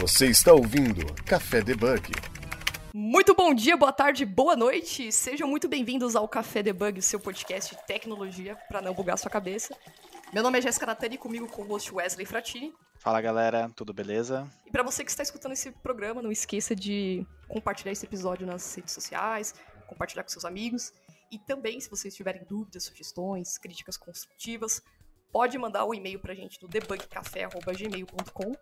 Você está ouvindo Café Debug. Muito bom dia, boa tarde, boa noite. Sejam muito bem-vindos ao Café Debug, seu podcast de tecnologia para não bugar sua cabeça. Meu nome é Jéssica Natani, comigo com o host Wesley Fratini. Fala galera, tudo beleza? E para você que está escutando esse programa, não esqueça de compartilhar esse episódio nas redes sociais, compartilhar com seus amigos. E também, se vocês tiverem dúvidas, sugestões, críticas construtivas, pode mandar o um e-mail pra gente no debugcafé.gmail.com.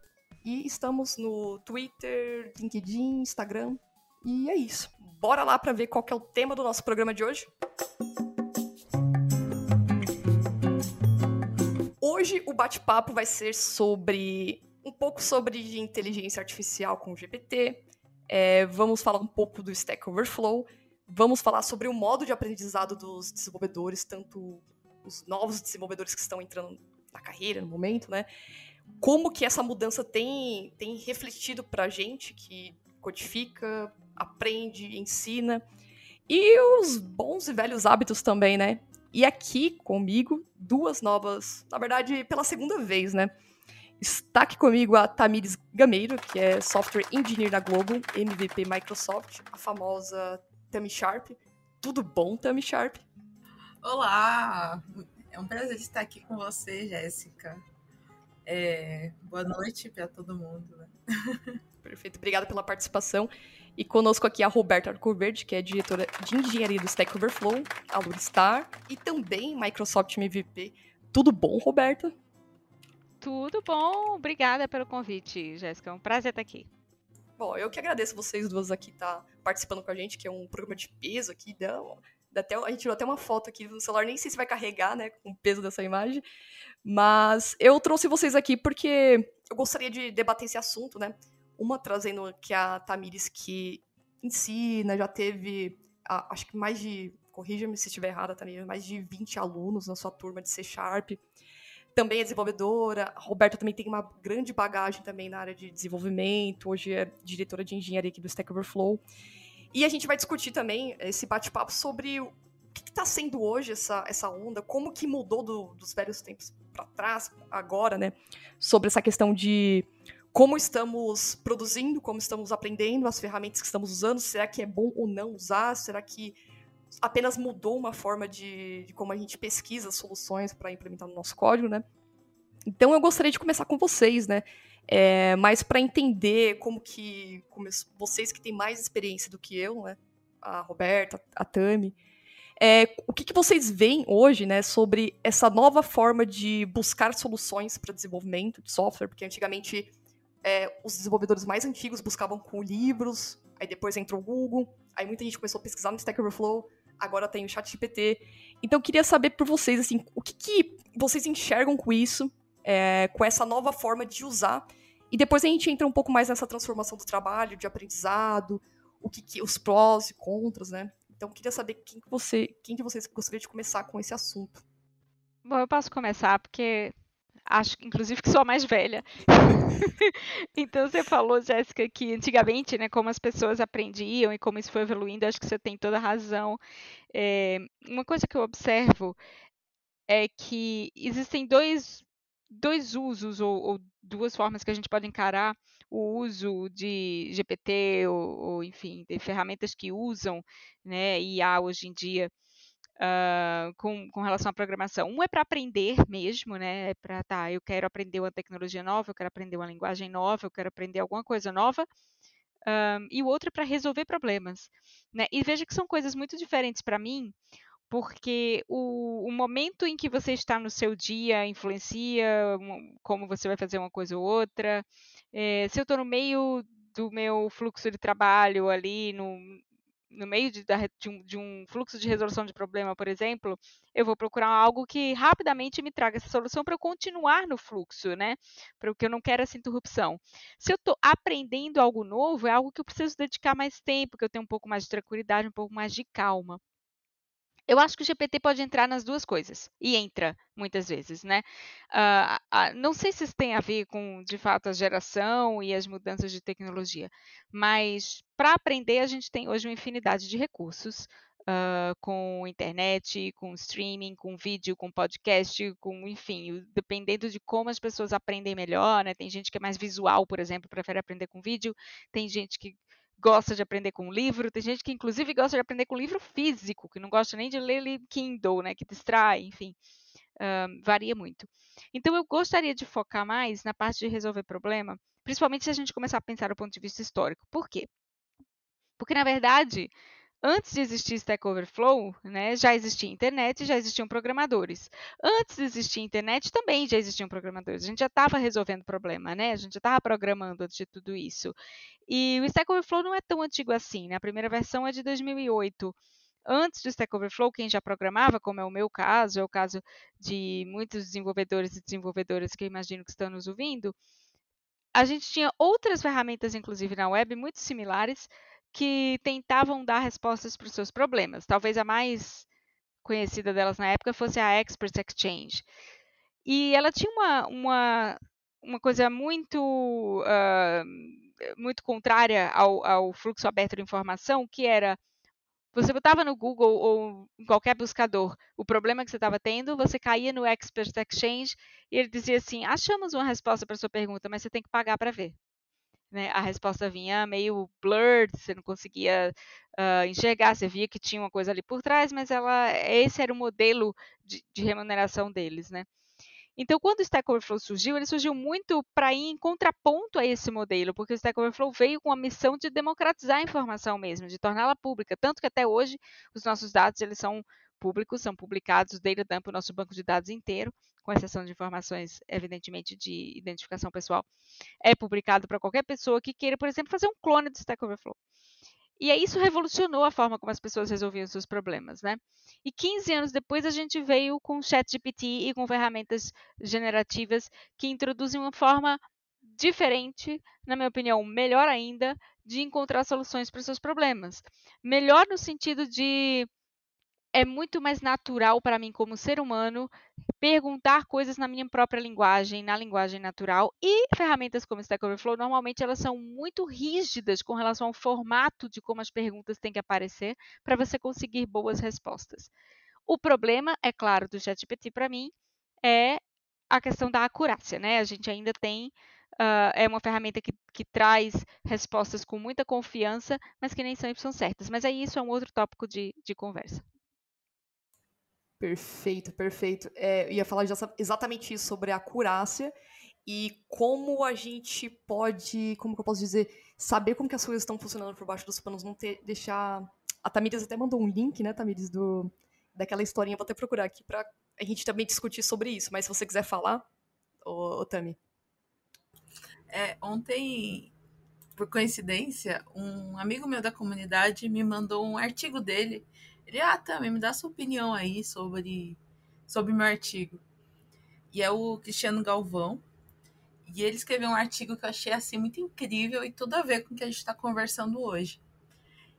E estamos no Twitter, LinkedIn, Instagram. E é isso. Bora lá para ver qual é o tema do nosso programa de hoje. Hoje o bate-papo vai ser sobre um pouco sobre inteligência artificial com o GPT. É, vamos falar um pouco do Stack Overflow Vamos falar sobre o modo de aprendizado dos desenvolvedores, tanto os novos desenvolvedores que estão entrando na carreira no momento, né? Como que essa mudança tem, tem refletido para a gente que codifica, aprende, ensina. E os bons e velhos hábitos também, né? E aqui comigo, duas novas, na verdade, pela segunda vez, né? Está aqui comigo a Tamires Gameiro, que é Software Engineer da Globo, MVP Microsoft, a famosa Tammy Sharp. Tudo bom, Tammy Sharp? Olá! É um prazer estar aqui com você, Jéssica. É, boa noite para todo mundo. Né? Perfeito, obrigada pela participação. E conosco aqui a Roberta Arcoverde, que é diretora de engenharia do Stack Overflow, a Luristar, e também Microsoft MVP. Tudo bom, Roberta? Tudo bom, obrigada pelo convite, Jéssica. É um prazer estar aqui. Bom, eu que agradeço vocês duas aqui estar tá participando com a gente, que é um programa de peso aqui. Dá, dá até, a gente tirou até uma foto aqui no celular, nem sei se vai carregar, né, com o peso dessa imagem. Mas eu trouxe vocês aqui porque eu gostaria de debater esse assunto, né? Uma trazendo que a Tamires que ensina, já teve, acho que mais de, corrija-me se estiver errada, Tamires, mais de 20 alunos na sua turma de C Sharp também é desenvolvedora. A Roberta também tem uma grande bagagem também na área de desenvolvimento. Hoje é diretora de engenharia aqui do Stack Overflow. E a gente vai discutir também esse bate-papo sobre o que está sendo hoje essa, essa onda, como que mudou do, dos velhos tempos para trás, agora, né? Sobre essa questão de como estamos produzindo, como estamos aprendendo, as ferramentas que estamos usando, será que é bom ou não usar? Será que apenas mudou uma forma de, de como a gente pesquisa soluções para implementar no nosso código, né? Então eu gostaria de começar com vocês, né? É, mas para entender como que como vocês que têm mais experiência do que eu, né? A Roberta, a Tami, é, o que, que, vocês veem hoje, né, sobre essa nova forma de buscar soluções para desenvolvimento de software? Porque antigamente é, os desenvolvedores mais antigos buscavam com livros, aí depois entrou o Google, aí muita gente começou a pesquisar no Stack Overflow, agora tem o chat GPT. Então eu queria saber por vocês, assim, o que, que vocês enxergam com isso, é, com essa nova forma de usar. E depois a gente entra um pouco mais nessa transformação do trabalho, de aprendizado, o que, que os prós e contras, né? Então eu queria saber quem que você, quem de vocês gostaria de começar com esse assunto. Bom, eu posso começar porque acho inclusive que sou a mais velha. então você falou, Jéssica, que antigamente, né, como as pessoas aprendiam e como isso foi evoluindo, acho que você tem toda a razão. É, uma coisa que eu observo é que existem dois, dois usos ou, ou, duas formas que a gente pode encarar o uso de GPT ou, ou enfim, de ferramentas que usam né, IA hoje em dia uh, com, com relação à programação. Um é para aprender mesmo, né? É para, tá, eu quero aprender uma tecnologia nova, eu quero aprender uma linguagem nova, eu quero aprender alguma coisa nova. Um, e o outro é para resolver problemas. Né? E veja que são coisas muito diferentes para mim, porque o, o, momento em que você está no seu dia influencia como você vai fazer uma coisa ou outra. É, se eu estou no meio do meu fluxo de trabalho ali, no, no meio de, de, um, de, um, fluxo de resolução de problema, por exemplo, eu vou procurar algo que rapidamente me traga essa solução para eu continuar no fluxo, né? Porque eu não quero essa interrupção. Se eu estou aprendendo algo novo, é algo que eu preciso dedicar mais tempo, que eu tenho um pouco mais de tranquilidade, um pouco mais de calma. Eu acho que o GPT pode entrar nas duas coisas, e entra muitas vezes, né? Uh, uh, não sei se isso tem a ver com, de fato, a geração e as mudanças de tecnologia, mas para aprender a gente tem hoje uma infinidade de recursos uh, com internet, com streaming, com vídeo, com podcast, com, enfim, dependendo de como as pessoas aprendem melhor, né? Tem gente que é mais visual, por exemplo, prefere aprender com vídeo, tem gente que gosta de aprender com livro, tem gente que inclusive gosta de aprender com livro físico, que não gosta nem de ler Kindle, né? Que distrai, enfim. Uh, varia muito. Então, eu gostaria de focar mais na parte de resolver problema, principalmente se a gente começar a pensar do ponto de vista histórico. Por quê? Porque, na verdade, antes de existir Stack Overflow, né, já existia internet, já existiam programadores. Antes de existir internet, também já existiam programadores. A gente já estava resolvendo problema, né? A gente já estava programando antes de tudo isso. E o Stack Overflow não é tão antigo assim, né? A primeira versão é de 2008 antes do Stack Overflow, quem já programava, como é o meu caso, é o caso de muitos desenvolvedores e desenvolvedoras que eu imagino que estão nos ouvindo, a gente tinha outras ferramentas, inclusive na web, muito similares, que tentavam dar respostas para os seus problemas. Talvez a mais conhecida delas na época fosse a Expert Exchange. E ela tinha uma, uma, uma coisa muito, uh, muito contrária ao, ao fluxo aberto de informação, que era você botava no Google ou em qualquer buscador o problema que você estava tendo, você caía no Expert Exchange e ele dizia assim: achamos uma resposta para sua pergunta, mas você tem que pagar para ver né, a resposta vinha meio blurred, você não conseguia uh, enxergar, você via que tinha uma coisa ali por trás, mas ela, esse era o modelo de, de remuneração deles, né? Então, quando o Stack Overflow surgiu, ele surgiu muito para ir em contraponto a esse modelo, porque o Stack Overflow veio com a missão de democratizar a informação mesmo, de torná-la pública, tanto que até hoje os nossos dados eles são públicos, são publicados, o data dump, o nosso banco de dados inteiro, com exceção de informações, evidentemente, de identificação pessoal, é publicado para qualquer pessoa que queira, por exemplo, fazer um clone do Stack Overflow. E aí isso revolucionou a forma como as pessoas resolviam seus problemas, né? E 15 anos depois a gente veio com o ChatGPT e com ferramentas generativas que introduzem uma forma diferente, na minha opinião, melhor ainda, de encontrar soluções para os seus problemas. Melhor no sentido de é muito mais natural para mim como ser humano perguntar coisas na minha própria linguagem, na linguagem natural. E ferramentas como Stack Overflow, normalmente elas são muito rígidas com relação ao formato de como as perguntas têm que aparecer para você conseguir boas respostas. O problema, é claro, do ChatGPT para mim é a questão da acurácia, né? A gente ainda tem Uh, é uma ferramenta que, que, traz respostas com muita confiança, mas que nem sempre são certas. Mas aí isso é um outro tópico de, de conversa. Perfeito, perfeito. É, eu ia falar exatamente isso sobre a acurácia e como a gente pode, como que eu posso dizer, saber como que as coisas estão funcionando por baixo dos panos, não ter, deixar... A Tamires até mandou um link, né, Tamires, do, daquela historinha, vou até procurar aqui pra a gente também discutir sobre isso, mas se você quiser falar, ô, ô Tami. É, ontem, por coincidência, um amigo meu da comunidade me mandou um artigo dele ele, ah, também me dá sua opinião aí sobre, sobre meu artigo. E é o Cristiano Galvão. E ele escreveu um artigo que eu achei assim muito incrível e tudo a ver com o que a gente está conversando hoje.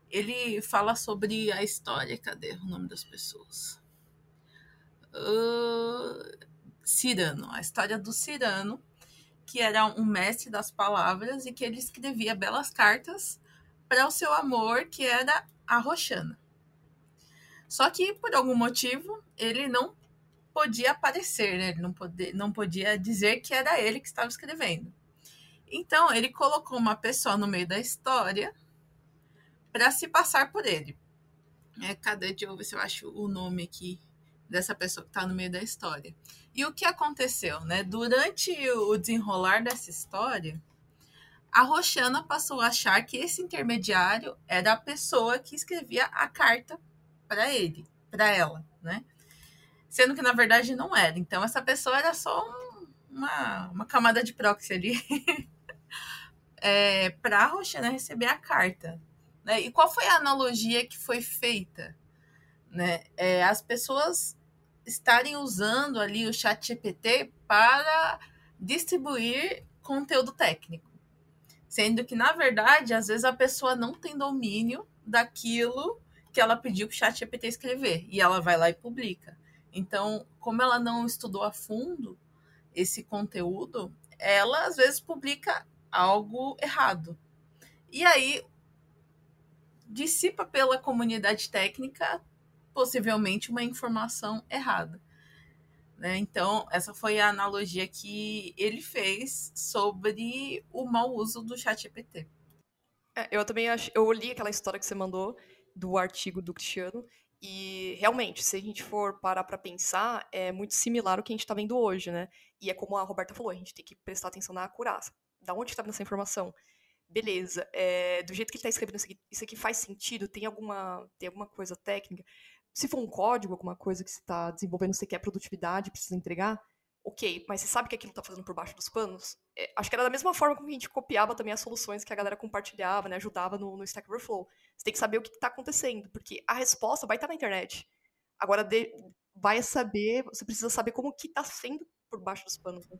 Ele fala sobre a história. Cadê o nome das pessoas? Uh, Cirano, a história do Cirano, que era um mestre das palavras e que ele escrevia belas cartas para o seu amor, que era a Roxana. Só que, por algum motivo, ele não podia aparecer, né? Ele não, podia, não podia dizer que era ele que estava escrevendo. Então, ele colocou uma pessoa no meio da história para se passar por ele. É, cadê? Deixa eu ver se eu acho o nome aqui dessa pessoa que está no meio da história. E o que aconteceu, né? Durante o desenrolar dessa história, a Roxana passou a achar que esse intermediário era a pessoa que escrevia a carta para ele, para ela, né? Sendo que na verdade não era. Então essa pessoa era só um, uma, uma camada de proxy ali é, para a Roxana receber a carta. Né? E qual foi a analogia que foi feita? Né? É, as pessoas estarem usando ali o chat GPT para distribuir conteúdo técnico. Sendo que, na verdade, às vezes a pessoa não tem domínio daquilo que ela pediu para o chat GPT escrever. E ela vai lá e publica. Então, como ela não estudou a fundo esse conteúdo, ela às vezes publica algo errado. E aí, dissipa pela comunidade técnica possivelmente uma informação errada. Né? Então, essa foi a analogia que ele fez sobre o mau uso do chat GPT. É, eu também acho, eu li aquela história que você mandou do artigo do Cristiano e realmente, se a gente for parar para pensar, é muito similar ao que a gente está vendo hoje, né? E é como a Roberta falou, a gente tem que prestar atenção na acurácia. Da onde está vindo essa informação? Beleza, é, do jeito que ele está escrevendo isso aqui, isso aqui faz sentido? Tem alguma, tem alguma coisa técnica? Se for um código, alguma coisa que você está desenvolvendo, você quer produtividade, precisa entregar, ok, mas você sabe que aquilo está fazendo por baixo dos panos? É, acho que era da mesma forma como a gente copiava também as soluções que a galera compartilhava, né, ajudava no, no Stack Overflow. Você tem que saber o que está acontecendo, porque a resposta vai estar tá na internet. Agora, de, vai saber, você precisa saber como que está sendo por baixo dos panos. Né?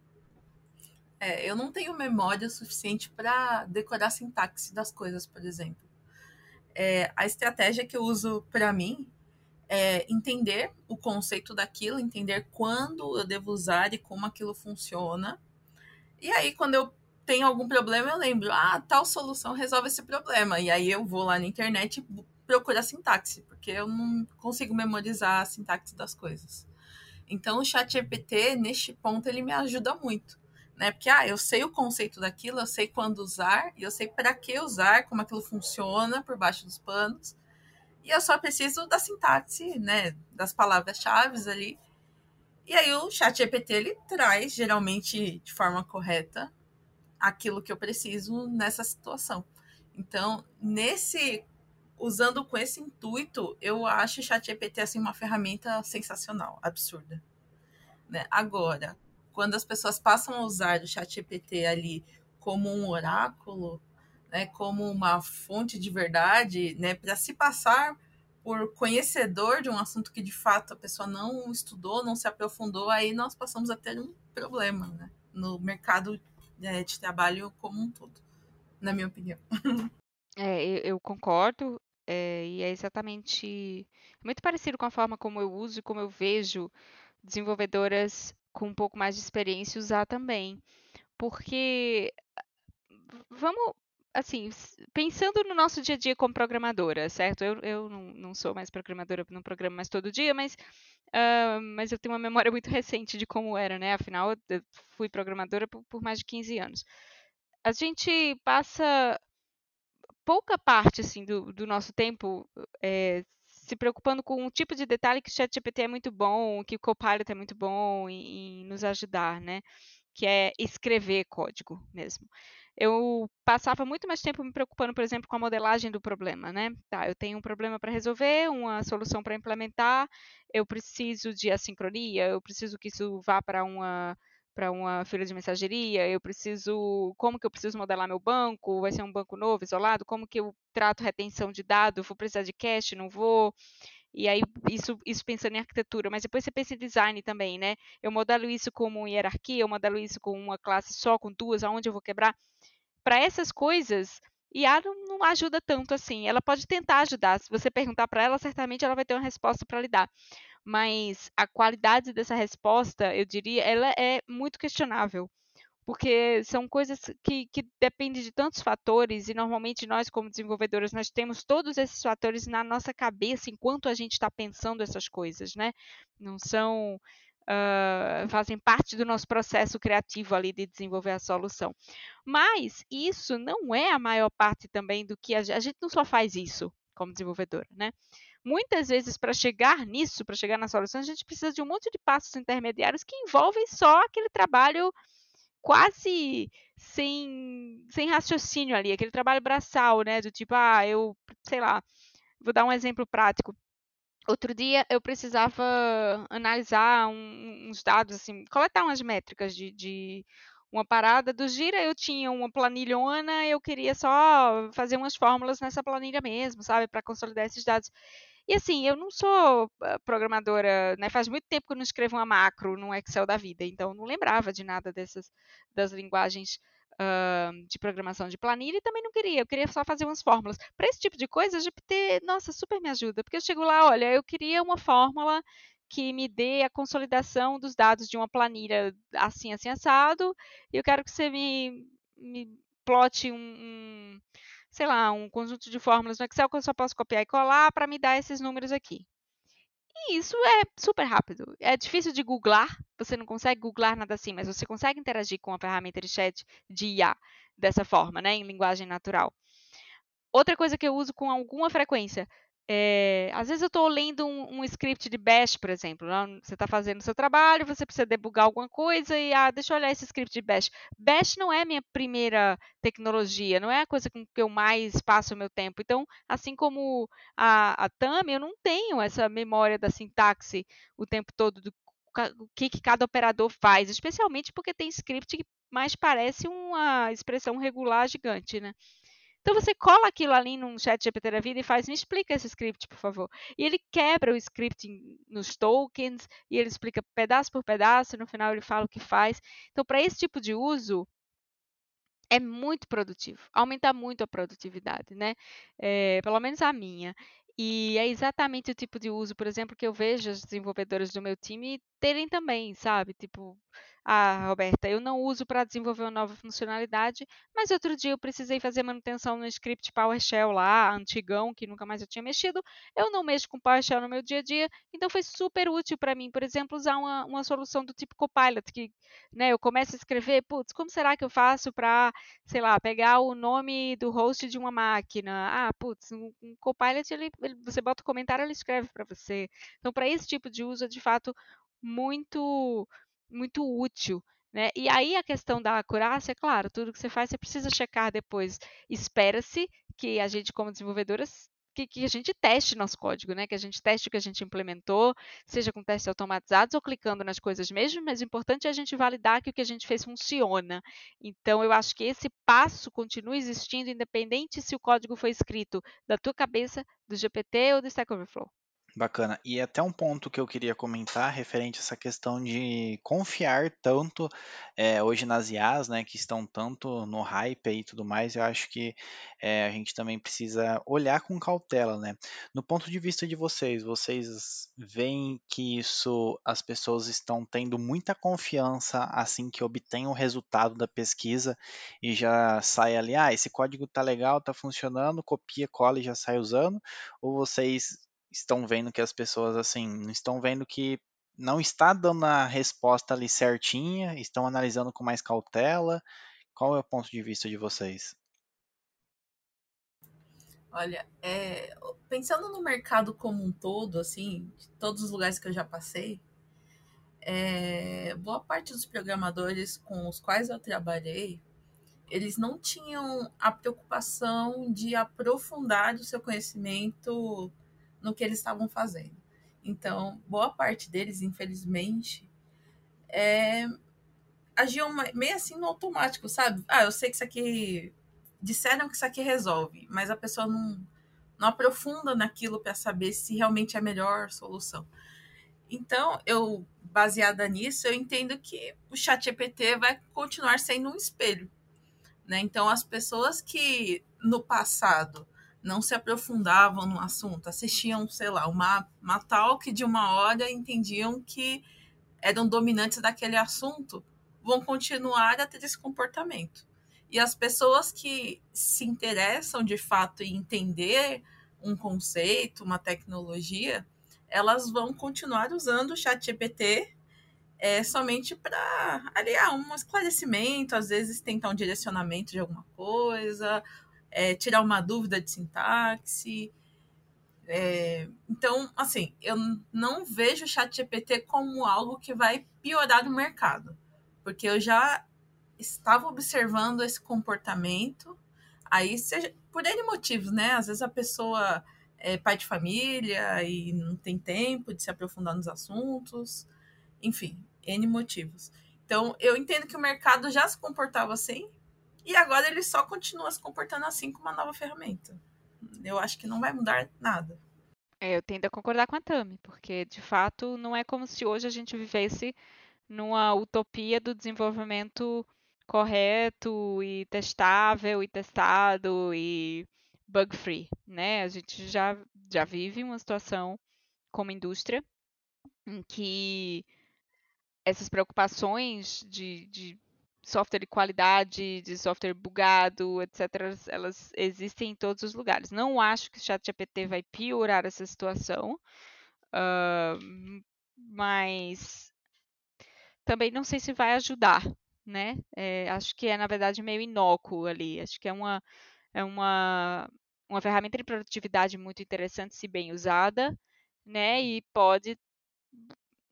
É, eu não tenho memória suficiente para decorar a sintaxe das coisas, por exemplo. É, a estratégia que eu uso para mim é, entender o conceito daquilo, entender quando eu devo usar e como aquilo funciona. E aí, quando eu tenho algum problema, eu lembro, ah, tal solução resolve esse problema. E aí eu vou lá na internet e procuro a sintaxe, porque eu não consigo memorizar a sintaxe das coisas. Então, o chat GPT, neste ponto, ele me ajuda muito. Né? Porque, ah, eu sei o conceito daquilo, eu sei quando usar, e eu sei para que usar, como aquilo funciona por baixo dos panos. E eu só preciso da sintaxe, né, das palavras-chave ali. E aí o chat GPT ele traz, geralmente de forma correta, aquilo que eu preciso nessa situação. Então, nesse usando com esse intuito, eu acho o chat GPT assim uma ferramenta sensacional, absurda. Né? Agora, quando as pessoas passam a usar o chat GPT ali como um oráculo, né, como uma fonte de verdade, né, para se passar por conhecedor de um assunto que de fato a pessoa não estudou, não se aprofundou, aí nós passamos a ter um problema né, no mercado né, de trabalho como um todo, na minha opinião. É, eu, eu concordo, é, e é exatamente muito parecido com a forma como eu uso e como eu vejo desenvolvedoras com um pouco mais de experiência usar também. Porque vamos assim, pensando no nosso dia a dia como programadora, certo? Eu, eu não, não sou mais programadora, não programo mais todo dia, mas, uh, mas eu tenho uma memória muito recente de como era, né? Afinal, eu fui programadora por, por mais de 15 anos. A gente passa pouca parte, assim, do, do nosso tempo é, se preocupando com um tipo de detalhe que o ChatGPT é muito bom, que o Copilot é muito bom em, em nos ajudar, né? Que é escrever código mesmo eu passava muito mais tempo me preocupando, por exemplo, com a modelagem do problema, né? Tá, eu tenho um problema para resolver, uma solução para implementar, eu preciso de assincronia, eu preciso que isso vá para uma para uma fila de mensageria, eu preciso, como que eu preciso modelar meu banco, vai ser um banco novo, isolado, como que eu trato retenção de dados, vou precisar de cache, não vou, e aí, isso, isso pensando em arquitetura, mas depois você pensa em design também, né? Eu modelo isso como hierarquia, eu modelo isso com uma classe só, com duas, aonde eu vou quebrar. Para essas coisas, IA não, não, ajuda tanto assim. Ela pode tentar ajudar. Se você perguntar para ela, certamente ela vai ter uma resposta para lhe dar. Mas a qualidade dessa resposta, eu diria, ela é muito questionável porque são coisas que, que dependem de tantos fatores e normalmente nós como desenvolvedores nós temos todos esses fatores na nossa cabeça enquanto a gente está pensando essas coisas, né? Não são uh, fazem parte do nosso processo criativo ali de desenvolver a solução. Mas isso não é a maior parte também do que a, a gente não só faz isso como desenvolvedor, né? Muitas vezes, para chegar nisso, para chegar na solução, a gente precisa de um monte de passos intermediários que envolvem só aquele trabalho quase sem, sem raciocínio ali, aquele trabalho braçal, né? Do tipo, ah, eu, sei lá, vou dar um exemplo prático. Outro dia eu precisava analisar um, uns dados, assim, coletar umas métricas de, de uma parada do Gira, eu tinha uma planilhona, eu queria só fazer umas fórmulas nessa planilha mesmo, sabe, para consolidar esses dados. E assim, eu não sou ah, programadora, né? Faz muito tempo que eu não escrevo uma macro no Excel da vida, então não lembrava de nada dessas das linguagens uh, de programação de planilha e também não queria, eu queria só fazer umas fórmulas. Para esse tipo de coisa, a GPT, nossa, super me ajuda, porque eu chego lá, olha, eu queria uma fórmula que me dê a consolidação dos dados de uma planilha assim, assim, assado, e eu quero que você me, me plote um, um sei lá, um conjunto de fórmulas no Excel que eu só posso copiar e colar para me dar esses números aqui. E isso é super rápido. É difícil de googlar, você não consegue googlar nada assim, mas você consegue interagir com a ferramenta de chat de IA dessa forma, né, em linguagem natural. Outra coisa que eu uso com alguma frequência, é, às vezes eu estou lendo um, um, script de Bash, por exemplo. Né? Você está fazendo seu trabalho, você precisa debugar alguma coisa e, ah, deixa eu olhar esse script de Bash. Bash não é minha primeira tecnologia, não é a coisa com que eu mais passo o meu tempo. Então, assim como a, a Tami, eu não tenho essa memória da sintaxe o tempo todo do o que, que cada operador faz, especialmente porque tem script que mais parece uma expressão regular gigante, né? Então você cola aquilo ali num chat GPT da vida e faz, me explica esse script, por favor. E ele quebra o script nos tokens e ele explica pedaço por pedaço, e no final ele fala o que faz. Então, para esse tipo de uso, é muito produtivo, aumenta muito a produtividade, né? É, pelo menos a minha. E é exatamente o tipo de uso, por exemplo, que eu vejo as desenvolvedoras do meu time terem também, sabe? Tipo, ah, Roberta, eu não uso para desenvolver uma nova funcionalidade, mas outro dia eu precisei fazer manutenção no script PowerShell lá, antigão, que nunca mais eu tinha mexido. Eu não mexo com PowerShell no meu dia a dia, então foi super útil para mim, por exemplo, usar uma, uma solução do tipo Copilot, que né, eu começo a escrever, putz, como será que eu faço para, sei lá, pegar o nome do host de uma máquina? Ah, putz, um, um Copilot, ele, ele, você bota o comentário, ele escreve para você. Então, para esse tipo de uso, de fato muito muito útil. Né? E aí a questão da acurácia, claro, tudo que você faz você precisa checar depois. Espera-se que a gente, como desenvolvedoras, que, que, a gente teste nosso código, né? Que a gente teste o que a gente implementou, seja com testes automatizados ou clicando nas coisas mesmo, mas o importante é a gente validar que o que a gente fez funciona. Então, eu acho que esse passo continua existindo, independente se o código foi escrito da tua cabeça, do GPT ou do Stack Overflow. Bacana. E até um ponto que eu queria comentar referente a essa questão de confiar tanto é, hoje nas IAs, né, que estão tanto no hype e tudo mais, eu acho que é, a gente também precisa olhar com cautela, né? No ponto de vista de vocês, vocês veem que isso as pessoas estão tendo muita confiança assim que obtêm o resultado da pesquisa e já sai ali, ah, esse código tá legal, tá funcionando, copia, cola e já sai usando, ou vocês estão vendo que as pessoas assim estão vendo que não está dando a resposta ali certinha, estão analisando com mais cautela. Qual é o ponto de vista de vocês? Olha, é, pensando no mercado como um todo, assim, de todos os lugares que eu já passei, é, boa parte dos programadores com os quais eu trabalhei, eles não tinham a preocupação de aprofundar o seu conhecimento no que eles estavam fazendo. Então, boa parte deles, infelizmente, é, agiam meio assim no automático, sabe? Ah, eu sei que isso aqui. Disseram que isso aqui resolve, mas a pessoa não, não aprofunda naquilo para saber se realmente é a melhor solução. Então, eu, baseada nisso, eu entendo que o chat GPT vai continuar sendo um espelho. Né? Então, as pessoas que no passado não se aprofundavam no assunto, assistiam, sei lá, uma, uma talk de uma hora entendiam que eram dominantes daquele assunto, vão continuar a ter esse comportamento. E as pessoas que se interessam de fato em entender um conceito, uma tecnologia, elas vão continuar usando o chat GPT é, somente para aliar um esclarecimento, às vezes tentar um direcionamento de alguma coisa, é, tirar uma dúvida de sintaxe. É, então, assim, eu não vejo o chat GPT como algo que vai piorar o mercado, porque eu já estava observando esse comportamento, aí seja, por N motivos, né? Às vezes a pessoa é pai de família e não tem tempo de se aprofundar nos assuntos, enfim, N motivos. Então, eu entendo que o mercado já se comportava assim, e agora ele só continua se comportando assim com uma nova ferramenta. Eu acho que não vai mudar nada. É, eu tendo a concordar com a Tami, porque de fato não é como se hoje a gente vivesse numa utopia do desenvolvimento correto e testável e testado e bug free, né? A gente já já vive uma situação como indústria em que essas preocupações de, de software de qualidade, de software bugado, etc., elas existem em todos os lugares. Não acho que o ChatGPT vai piorar essa situação, uh, mas também não sei se vai ajudar, né? É, acho que é, na verdade, meio inócuo ali. Acho que é uma, é uma, uma ferramenta de produtividade muito interessante se bem usada, né? E pode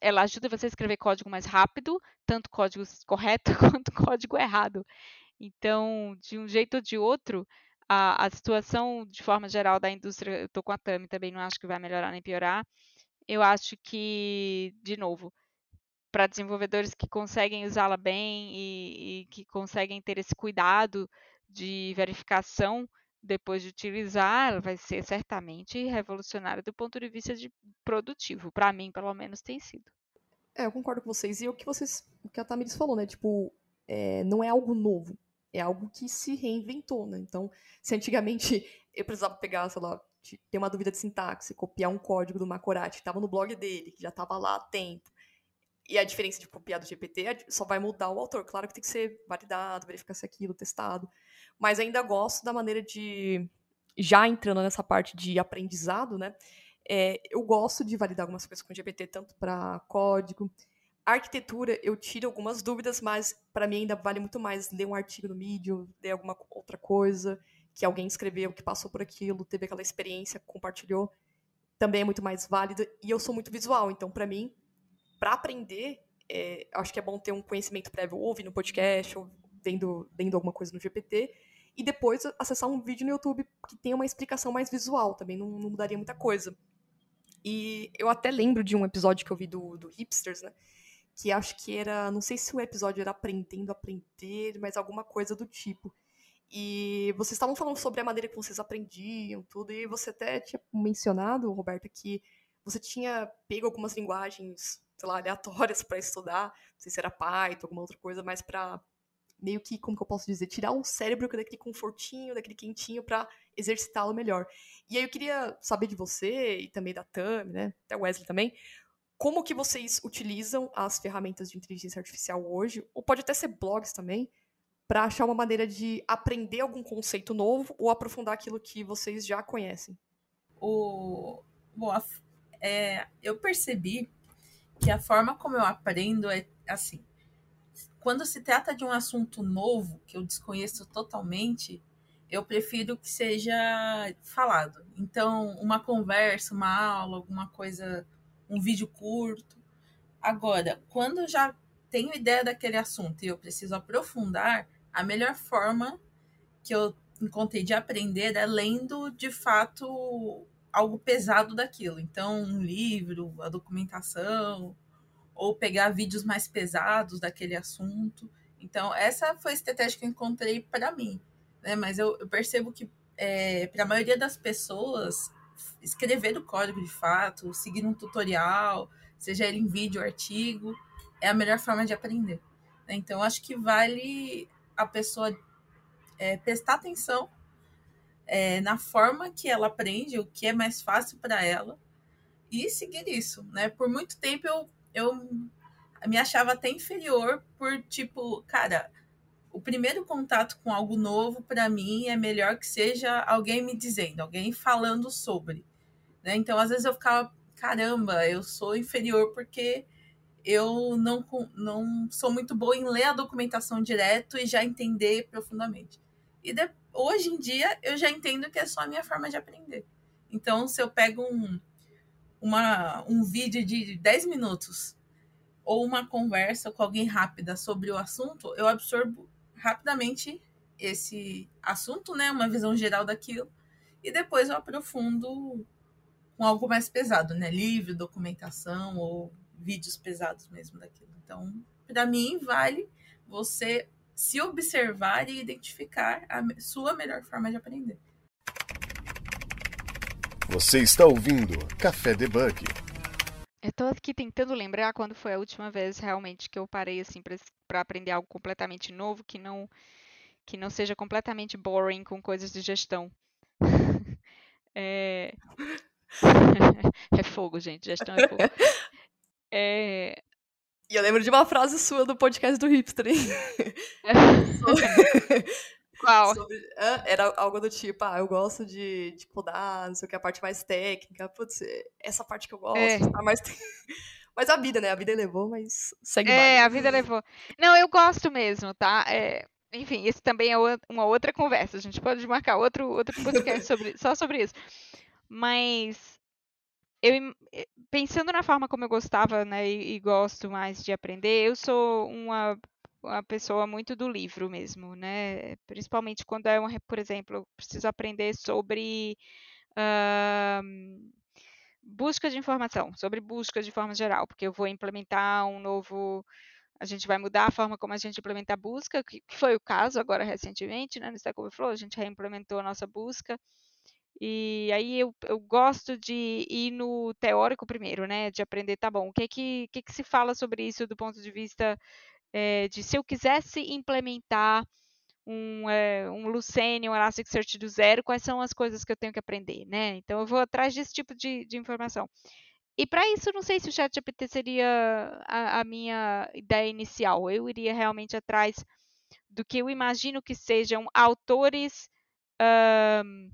ela ajuda você a escrever código mais rápido, tanto código correto quanto código errado. Então, de um jeito ou de outro, a, a situação de forma geral da indústria, eu estou com a Tami também, não acho que vai melhorar nem piorar. Eu acho que, de novo, para desenvolvedores que conseguem usá-la bem e, e que conseguem ter esse cuidado de verificação depois de utilizar, vai ser certamente revolucionário do ponto de vista de produtivo. Para mim, pelo menos, tem sido. É, eu concordo com vocês. E o que vocês, o que a Tamiris falou, né? Tipo, é, não é algo novo. É algo que se reinventou, né? Então, se antigamente eu precisava pegar, sei lá, ter uma dúvida de sintaxe, copiar um código do Macorati que estava no blog dele, que já estava lá há tempo, e a diferença de copiar do GPT só vai mudar o autor. Claro que tem que ser validado, verificar se é aquilo, testado. Mas ainda gosto da maneira de. Já entrando nessa parte de aprendizado, né? É, eu gosto de validar algumas coisas com GPT, tanto para código. arquitetura, eu tiro algumas dúvidas, mas para mim ainda vale muito mais ler um artigo no Medium, ler alguma outra coisa que alguém escreveu, que passou por aquilo, teve aquela experiência, compartilhou. Também é muito mais válido. E eu sou muito visual, então para mim para aprender, é, acho que é bom ter um conhecimento prévio, ou ouvir no podcast, ou vendo, vendo alguma coisa no GPT, e depois acessar um vídeo no YouTube que tenha uma explicação mais visual, também não, não mudaria muita coisa. E eu até lembro de um episódio que eu vi do, do Hipsters, né? Que acho que era. Não sei se o episódio era Aprendendo a Aprender, mas alguma coisa do tipo. E vocês estavam falando sobre a maneira que vocês aprendiam, tudo, e você até tinha mencionado, Roberta, que você tinha pego algumas linguagens sei lá, aleatórias para estudar, não sei se era Python, alguma outra coisa, mas para meio que, como que eu posso dizer, tirar o cérebro daquele confortinho, daquele quentinho para exercitá-lo melhor. E aí eu queria saber de você e também da Tami, né, até Wesley também, como que vocês utilizam as ferramentas de inteligência artificial hoje, ou pode até ser blogs também, para achar uma maneira de aprender algum conceito novo ou aprofundar aquilo que vocês já conhecem. O bom, é, eu percebi que a forma como eu aprendo é assim. Quando se trata de um assunto novo que eu desconheço totalmente, eu prefiro que seja falado. Então, uma conversa, uma aula, alguma coisa, um vídeo curto. Agora, quando eu já tenho ideia daquele assunto e eu preciso aprofundar, a melhor forma que eu encontrei de aprender é lendo de fato algo pesado daquilo. Então, um livro, a documentação, ou pegar vídeos mais pesados daquele assunto. Então, essa foi a estratégia que eu encontrei para mim. Né? Mas eu, eu percebo que, é, para a maioria das pessoas, escrever o código de fato, seguir um tutorial, seja ele em vídeo, artigo, é a melhor forma de aprender. Né? Então, acho que vale a pessoa é, prestar atenção é, na forma que ela aprende, o que é mais fácil para ela, e seguir isso, né? Por muito tempo eu, eu me achava até inferior por tipo, cara, o primeiro contato com algo novo para mim é melhor que seja alguém me dizendo, alguém falando sobre, né? Então às vezes eu ficava, caramba, eu sou inferior porque eu não, não sou muito boa em ler a documentação direto e já entender profundamente. E depois hoje em dia eu já entendo que é só a minha forma de aprender. Então, se eu pego um, uma, um vídeo de 10 minutos ou uma conversa com alguém rápida sobre o assunto, eu absorvo rapidamente esse assunto, né, uma visão geral daquilo, e depois eu aprofundo com algo mais pesado, né, livro, documentação ou vídeos pesados mesmo daquilo. Então, para mim vale você se observar e identificar a sua melhor forma de aprender. Você está ouvindo Café Debug. Eu estou aqui tentando lembrar quando foi a última vez realmente que eu parei assim para aprender algo completamente novo que não que não seja completamente boring com coisas de gestão. é... é fogo, gente. Gestão é fogo. É... E eu lembro de uma frase sua do podcast do Hipster, hein? Qual? Sobre- era algo do tipo, ah, eu gosto de, de codar, não sei o que, a parte mais técnica. Putz, essa parte que eu gosto, É. tá mais. mas a vida, né? A vida levou, mas segue É, mais. a vida levou. Não, eu gosto mesmo, tá? É, enfim, isso também é uma outra conversa. A gente pode marcar outro, outro podcast sobre, só sobre isso. Mas eu, eh, pensando na forma como eu gostava, né, e, e gosto mais de aprender, eu sou uma, uma pessoa muito do livro mesmo, né? Principalmente quando é, re- por exemplo, eu preciso aprender sobre ahn, busca de informação, sobre busca de forma geral, porque eu vou implementar um novo a gente vai mudar a forma como a gente implementa a busca, que que foi o caso agora recentemente, né, no Stack Overflow, a gente reimplementou a nossa busca. E aí eu, eu gosto de ir no teórico primeiro, né, de aprender, tá bom, o que que, que que se fala sobre isso do ponto de vista eh, de se eu quisesse implementar um, eh, um Lucene, um Elasticsearch do zero, quais são as coisas que eu tenho que aprender, né? Então eu vou atrás desse tipo de, de informação. E para isso, não sei se o ChatGPT seria a, a minha ideia inicial. Eu iria realmente atrás do que eu imagino que sejam autores. ahn,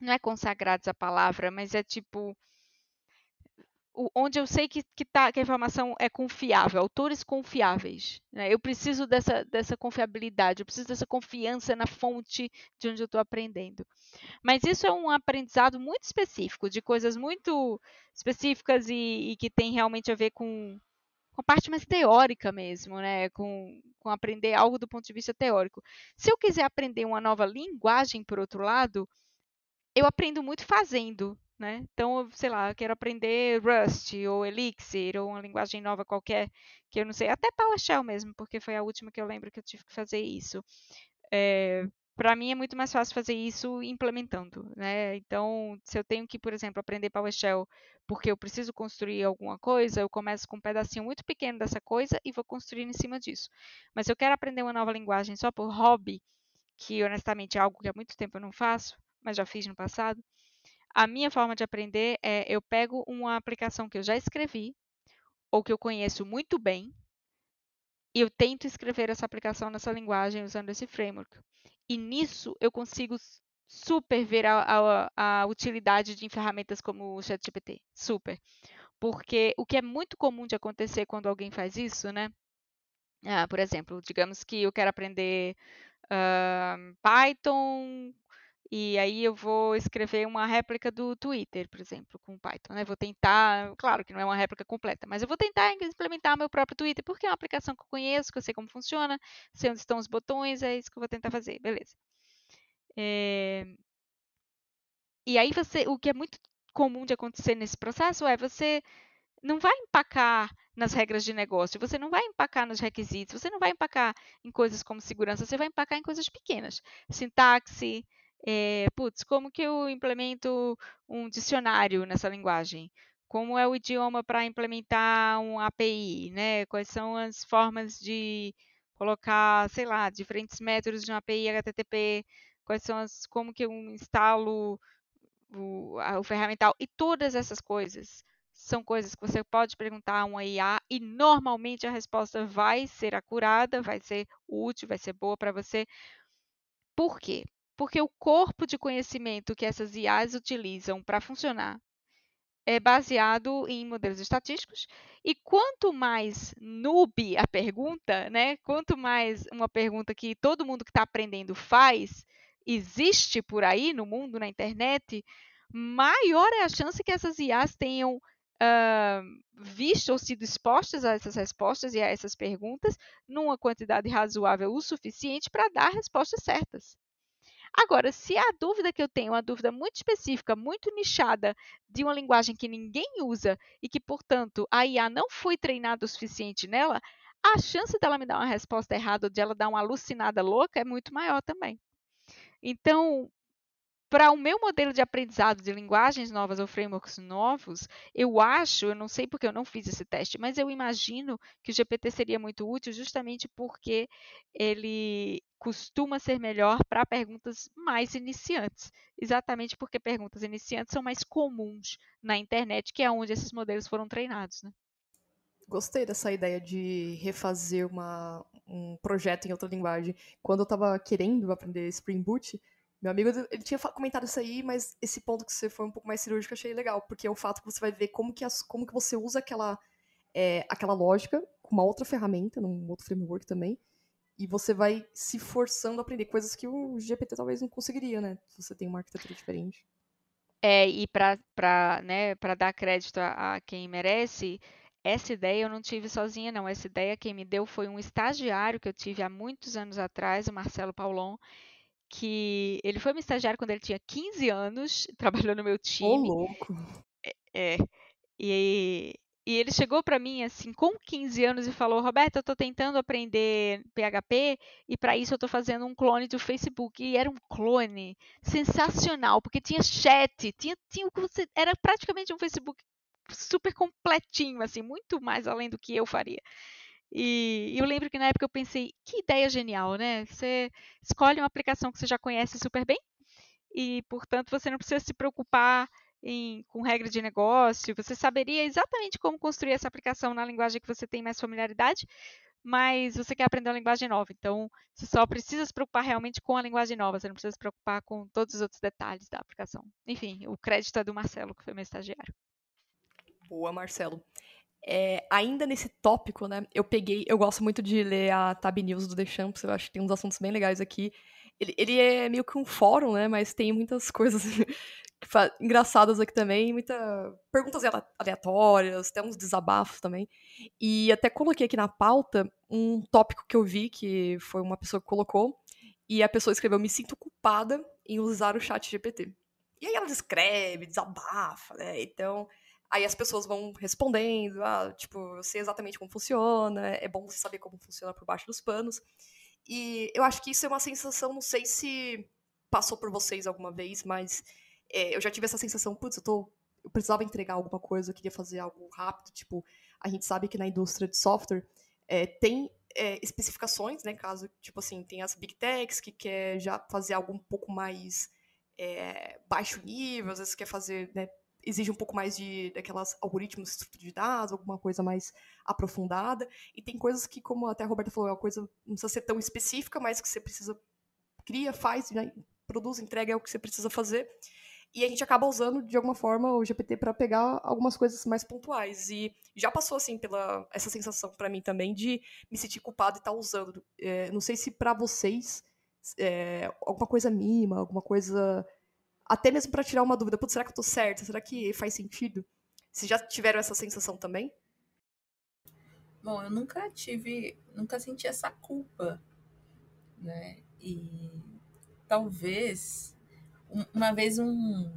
não é consagrados a palavra, mas é tipo. O- onde eu sei que, que, tá, que a informação é confiável, autores confiáveis. né? Eu preciso dessa, dessa confiabilidade, eu preciso dessa confiança na fonte de onde eu estou aprendendo. Mas isso é um aprendizado muito específico, de coisas muito específicas e, e que tem realmente a ver com, com a parte mais teórica mesmo, né? Com, com aprender algo do ponto de vista teórico. Se eu quiser aprender uma nova linguagem, por outro lado, eu aprendo muito fazendo, né? Então, sei lá, eu quero aprender Rust ou Elixir ou uma linguagem nova qualquer que eu não sei, até PowerShell mesmo, porque foi a última que eu lembro que eu tive que fazer isso. É, para mim é muito mais fácil fazer isso implementando, né? Então, se eu tenho que, por exemplo, aprender PowerShell porque eu preciso construir alguma coisa, eu começo com um pedacinho muito pequeno dessa coisa e vou construindo em cima disso. Mas se eu quero aprender uma nova linguagem só por hobby, que honestamente é algo que há muito tempo eu não faço, mas já fiz no passado, a minha forma de aprender é eu pego uma aplicação que eu já escrevi ou que eu conheço muito bem e eu tento escrever essa aplicação nessa linguagem usando esse framework. E nisso eu consigo super ver a, a, a utilidade de ferramentas como o ChatGPT. Super. Porque o que é muito comum de acontecer quando alguém faz isso, né? Ah, por exemplo, digamos que eu quero aprender uh, Python e aí eu vou escrever uma réplica do Twitter, por exemplo, com Python. Né? Vou tentar, claro que não é uma réplica completa, mas eu vou tentar implementar meu próprio Twitter, porque é uma aplicação que eu conheço, que eu sei como funciona, sei onde estão os botões, é isso que eu vou tentar fazer, beleza. É... E aí você, o que é muito comum de acontecer nesse processo é você não vai empacar nas regras de negócio, você não vai empacar nos requisitos, você não vai empacar em coisas como segurança, você vai empacar em coisas pequenas. Sintaxe, é, putz, como que eu implemento um dicionário nessa linguagem? Como é o idioma para implementar um API, né? Quais são as formas de colocar, sei lá, diferentes métodos de uma API HTTP? Quais são as, como que eu instalo o, a, o ferramental? E todas essas coisas são coisas que você pode perguntar a uma IA e normalmente a resposta vai ser acurada, vai ser útil, vai ser boa para você. Por quê? Porque o corpo de conhecimento que essas IAs utilizam para funcionar é baseado em modelos estatísticos e quanto mais noob a pergunta, né? Quanto mais uma pergunta que todo mundo que está aprendendo faz existe por aí no mundo, na internet, maior é a chance que essas IAs tenham uh, visto ou sido expostas a essas respostas e a essas perguntas numa quantidade razoável o suficiente para dar respostas certas. Agora, se a dúvida que eu tenho é uma dúvida muito específica, muito nichada, de uma linguagem que ninguém usa e que, portanto, a IA não foi treinada o suficiente nela, a chance dela me dar uma resposta errada ou de ela dar uma alucinada louca é muito maior também. Então, para o meu modelo de aprendizado de linguagens novas ou frameworks novos, eu acho, eu não sei porque eu não fiz esse teste, mas eu imagino que o GPT seria muito útil justamente porque ele costuma ser melhor para perguntas mais iniciantes. Exatamente porque perguntas iniciantes são mais comuns na internet, que é onde esses modelos foram treinados. Né? Gostei dessa ideia de refazer uma, um projeto em outra linguagem. Quando eu estava querendo aprender Spring Boot, meu amigo ele tinha comentado isso aí, mas esse ponto que você foi um pouco mais cirúrgico eu achei legal, porque é o fato que você vai ver como que, as, como que você usa aquela, é, aquela lógica com uma outra ferramenta, num outro framework também, e você vai se forçando a aprender coisas que o GPT talvez não conseguiria, né? Se você tem uma arquitetura diferente. É, e para né, dar crédito a, a quem merece, essa ideia eu não tive sozinha, não. Essa ideia quem me deu foi um estagiário que eu tive há muitos anos atrás, o Marcelo Paulon, que ele foi meu estagiário quando ele tinha 15 anos, trabalhou no meu time. Ô, louco! É, e, e ele chegou para mim assim com 15 anos e falou: "Roberta, eu estou tentando aprender PHP e para isso eu estou fazendo um clone do Facebook". E era um clone sensacional, porque tinha chat, tinha tinha era praticamente um Facebook super completinho assim, muito mais além do que eu faria. E eu lembro que na época eu pensei, que ideia genial, né? Você escolhe uma aplicação que você já conhece super bem e, portanto, você não precisa se preocupar em, com regra de negócio, você saberia exatamente como construir essa aplicação na linguagem que você tem mais familiaridade, mas você quer aprender uma linguagem nova. Então, você só precisa se preocupar realmente com a linguagem nova, você não precisa se preocupar com todos os outros detalhes da aplicação. Enfim, o crédito é do Marcelo, que foi meu estagiário. Boa, Marcelo. É, ainda nesse tópico, né, eu peguei, eu gosto muito de ler a Tab News do The Champs, eu acho que tem uns assuntos bem legais aqui. Ele, ele é meio que um fórum, né, mas tem muitas coisas engraçadas aqui também, muitas perguntas aleatórias, até uns desabafos também. E até coloquei aqui na pauta um tópico que eu vi, que foi uma pessoa que colocou, e a pessoa escreveu: Me sinto culpada em usar o chat GPT. E aí ela descreve, desabafa, né? Então, aí as pessoas vão respondendo, ah, tipo, eu sei exatamente como funciona, é bom você saber como funciona por baixo dos panos. E eu acho que isso é uma sensação, não sei se passou por vocês alguma vez, mas é, eu já tive essa sensação, putz, eu tô. Eu precisava entregar alguma coisa, eu queria fazer algo rápido, tipo, a gente sabe que na indústria de software é, tem é, especificações, né? Caso, tipo assim, tem as big techs que quer já fazer algo um pouco mais é, baixo nível, às vezes quer fazer, né, exige um pouco mais de daquelas algoritmos de estrutura de dados, alguma coisa mais aprofundada. E tem coisas que, como até a Roberta falou, é uma coisa não precisa ser tão específica, mas que você precisa cria, faz, né, produz, entrega é o que você precisa fazer. E a gente acaba usando de alguma forma o GPT para pegar algumas coisas mais pontuais. E já passou assim pela essa sensação para mim também de me sentir culpado e estar tá usando. É, não sei se para vocês é, alguma coisa mínima, alguma coisa até mesmo para tirar uma dúvida, será que eu tô certa? Será que faz sentido? Vocês já tiveram essa sensação também? Bom, eu nunca tive, nunca senti essa culpa, né? E talvez uma vez um,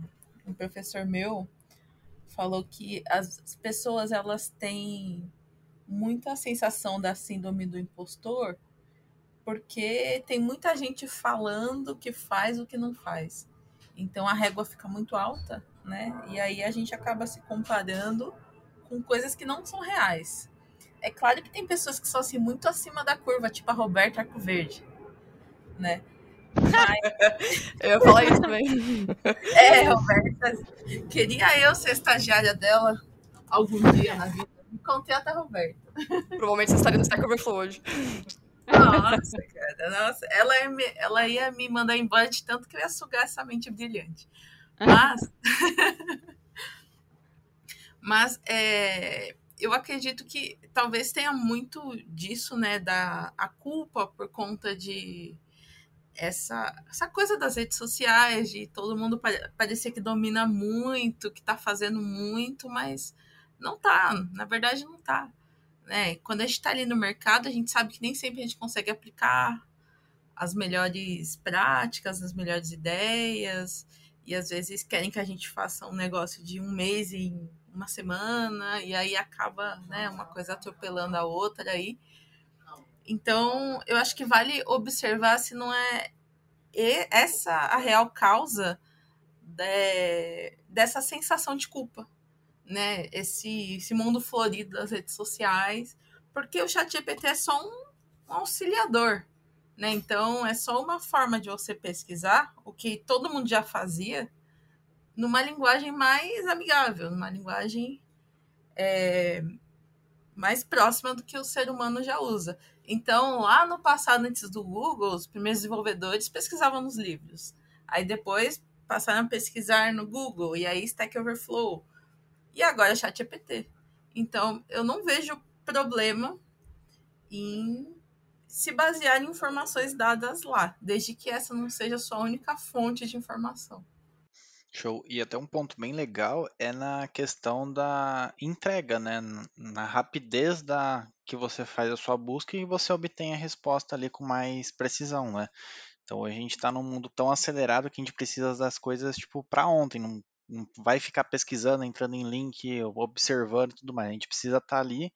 um professor meu falou que as pessoas elas têm muita sensação da síndrome do impostor porque tem muita gente falando que faz o que não faz. Então a régua fica muito alta, né? E aí a gente acaba se comparando com coisas que não são reais. É claro que tem pessoas que são assim muito acima da curva, tipo a Roberta Arco Verde, né? Mas... eu ia falar isso também. É, Roberta, queria eu ser estagiária dela algum dia na vida. Me contei até a Roberta. Provavelmente você estaria no Stack Overflow hoje. Nossa, cara, nossa. Ela ia, me, ela ia me mandar embora de tanto que eu ia sugar essa mente brilhante. Mas. mas é, eu acredito que talvez tenha muito disso, né? Da a culpa por conta de essa, essa coisa das redes sociais, de todo mundo parecer que domina muito, que tá fazendo muito, mas não tá. Na verdade, não tá né? Quando a gente está ali no mercado, a gente sabe que nem sempre a gente consegue aplicar as melhores práticas, as melhores ideias, e às vezes querem que a gente faça um negócio de um mês em uma semana, e aí acaba né, uma coisa atropelando a outra aí. Então, eu acho que vale observar se não é essa a real causa de, dessa sensação de culpa, né, esse, esse mundo florido das redes sociais, porque o chat GPT é só um, um auxiliador, né? Então é só uma forma de você pesquisar o que todo mundo já fazia numa linguagem mais amigável, numa linguagem é, mais próxima do que o ser humano já usa. Então, lá no passado, antes do Google, os primeiros desenvolvedores pesquisavam nos livros. Aí depois passaram a pesquisar no Google, e aí Stack Overflow. E agora ChatGPT. Então, eu não vejo problema em se basear em informações dadas lá, desde que essa não seja a sua única fonte de informação. Show. E até um ponto bem legal é na questão da entrega, né? Na rapidez da que você faz a sua busca e você obtém a resposta ali com mais precisão, né? Então a gente está num mundo tão acelerado que a gente precisa das coisas tipo para ontem, não, não, vai ficar pesquisando, entrando em link, observando e tudo mais. A gente precisa estar tá ali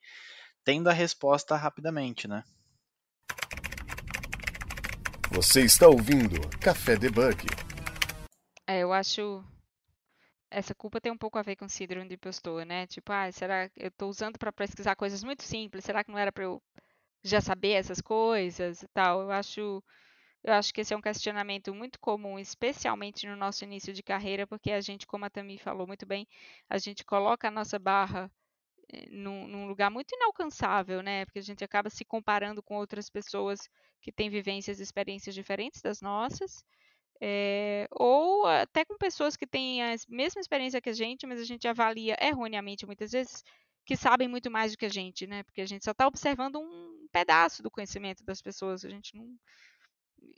tendo a resposta rapidamente, né? Você está ouvindo Café Debug. É, eu acho essa culpa tem um pouco a ver com síndrome de impostor, né? Tipo, ah, será que eu estou usando para pesquisar coisas muito simples? Será que não era para eu já saber essas coisas e tal? Eu acho eu acho que esse é um questionamento muito comum, especialmente no nosso início de carreira, porque a gente, como a Tami falou muito bem, a gente coloca a nossa barra eh, num, num, lugar muito inalcançável, né? Porque a gente acaba se comparando com outras pessoas que têm vivências e experiências diferentes das nossas. É, ou até com pessoas que têm a mesma experiência que a gente, mas a gente avalia erroneamente muitas vezes que sabem muito mais do que a gente, né? Porque a gente só está observando um pedaço do conhecimento das pessoas, a gente não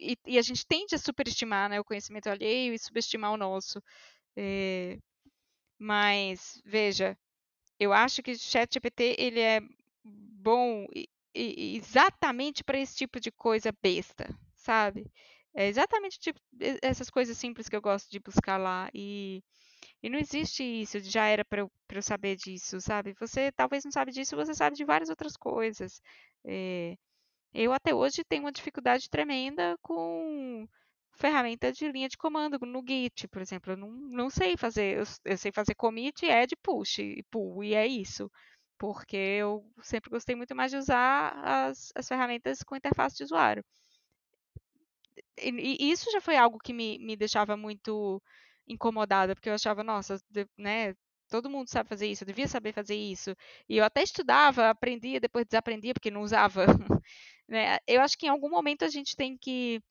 e, e, a gente tende a superestimar né, o conhecimento alheio e subestimar o nosso. É, mas veja, eu acho que o ChatGPT ele é bom exatamente para esse tipo de coisa besta, sabe? É exatamente tipo, essas coisas simples que eu gosto de buscar lá. E, e não existe isso, já era para eu, eu saber disso, sabe? Você talvez não sabe disso, você sabe de várias outras coisas. É, eu até hoje tenho uma dificuldade tremenda com ferramenta de linha de comando no Git, por exemplo. Eu não, não sei fazer, eu, eu sei fazer commit, add, push e pull, e é isso. Porque eu sempre gostei muito mais de usar as, as ferramentas com interface de usuário e, e isso já foi algo que me, me deixava muito incomodada, porque eu achava, nossa, né, todo mundo sabe fazer isso, eu devia saber fazer isso. E eu até estudava, aprendia, depois desaprendia, porque não usava. né? Eu acho que em algum momento a gente tem que.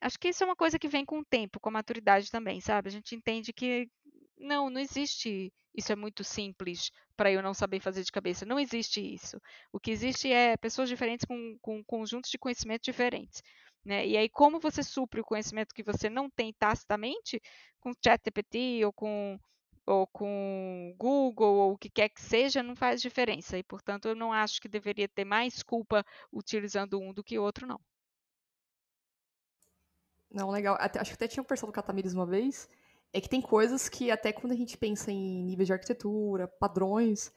Acho que isso é uma coisa que vem com o tempo, com a maturidade também, sabe? A gente entende que não, não existe. Isso é muito simples para eu não saber fazer de cabeça. Não existe isso. O que existe é pessoas diferentes com, com conjuntos de conhecimento diferentes. Né? E aí, como você supre o conhecimento que você não tem tacitamente, com ChatGPT ou com, ou com Google ou o que quer que seja, não faz diferença. E, portanto, eu não acho que deveria ter mais culpa utilizando um do que o outro, não. Não, legal. Até, acho que até tinha conversado com a Tamires uma vez. É que tem coisas que, até quando a gente pensa em níveis de arquitetura, padrões,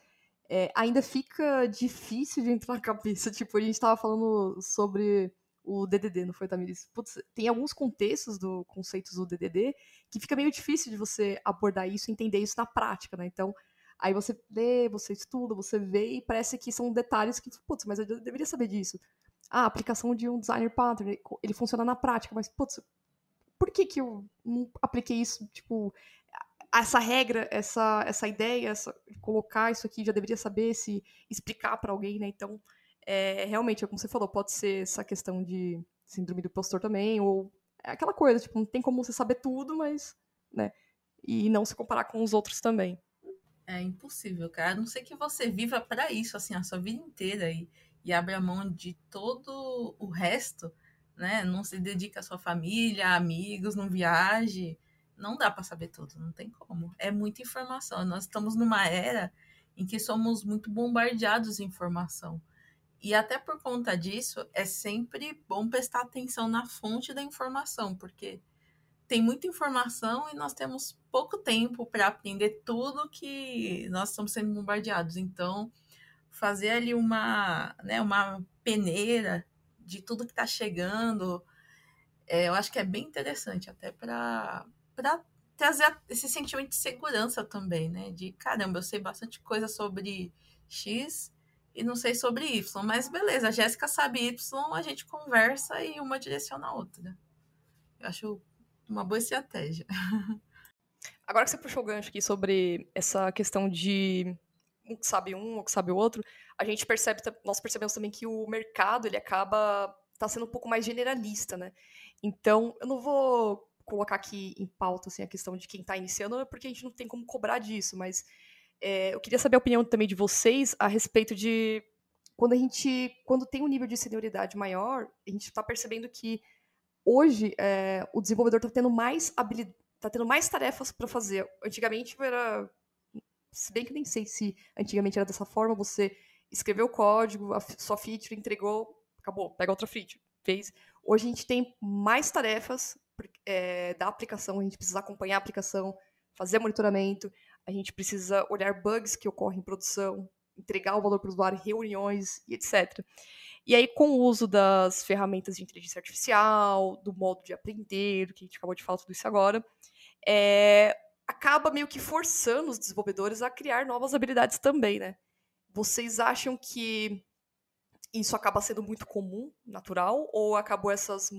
é, ainda fica difícil de entrar na cabeça. Tipo, a gente estava falando sobre o DDD, não foi, Tamiris? Putz, tem alguns contextos do conceitos do DDD que fica meio difícil de você abordar isso entender isso na prática, né? Então, aí você lê, você estuda, você vê e parece que são detalhes que, putz, mas eu deveria saber disso. Ah, a aplicação de um designer pattern, ele funciona na prática, mas, putz, por que que eu não apliquei isso, tipo, essa regra, essa, essa ideia, essa, colocar isso aqui, já deveria saber se explicar para alguém, né? Então, é, realmente, como você falou, pode ser essa questão de síndrome do impostor também, ou é aquela coisa, tipo, não tem como você saber tudo, mas, né, e não se comparar com os outros também. É impossível, cara. A não sei que você viva para isso, assim, a sua vida inteira e, e abra mão de todo o resto, né? Não se dedica à sua família, amigos, não viaje. Não dá para saber tudo, não tem como. É muita informação. Nós estamos numa era em que somos muito bombardeados de informação. E até por conta disso, é sempre bom prestar atenção na fonte da informação, porque tem muita informação e nós temos pouco tempo para aprender tudo que nós estamos sendo bombardeados. Então, fazer ali uma, né, uma peneira de tudo que está chegando, é, eu acho que é bem interessante, até para trazer esse sentimento de segurança também, né? De caramba, eu sei bastante coisa sobre X, e não sei sobre Y, mas beleza, a Jéssica sabe Y, a gente conversa e uma direciona a outra. Eu acho uma boa estratégia. Agora que você puxou o gancho aqui sobre essa questão de um que sabe um, ou que sabe o outro, a gente percebe, nós percebemos também que o mercado ele acaba tá sendo um pouco mais generalista, né? Então, eu não vou colocar aqui em pauta assim, a questão de quem está iniciando, porque a gente não tem como cobrar disso, mas é, eu queria saber a opinião também de vocês a respeito de quando a gente, quando tem um nível de senioridade maior, a gente está percebendo que hoje é, o desenvolvedor está tendo mais habilidade, está tendo mais tarefas para fazer. Antigamente era, se bem que nem sei se antigamente era dessa forma, você escreveu o código, a sua feature entregou, acabou, pega outra feature, fez. Hoje a gente tem mais tarefas é, da aplicação, a gente precisa acompanhar a aplicação, fazer monitoramento, a gente precisa olhar bugs que ocorrem em produção, entregar o valor para o usuário, reuniões e etc. E aí, com o uso das ferramentas de inteligência artificial, do modo de aprender, que a gente acabou de falar tudo isso agora, é, acaba meio que forçando os desenvolvedores a criar novas habilidades também, né? Vocês acham que isso acaba sendo muito comum, natural, ou acabou essas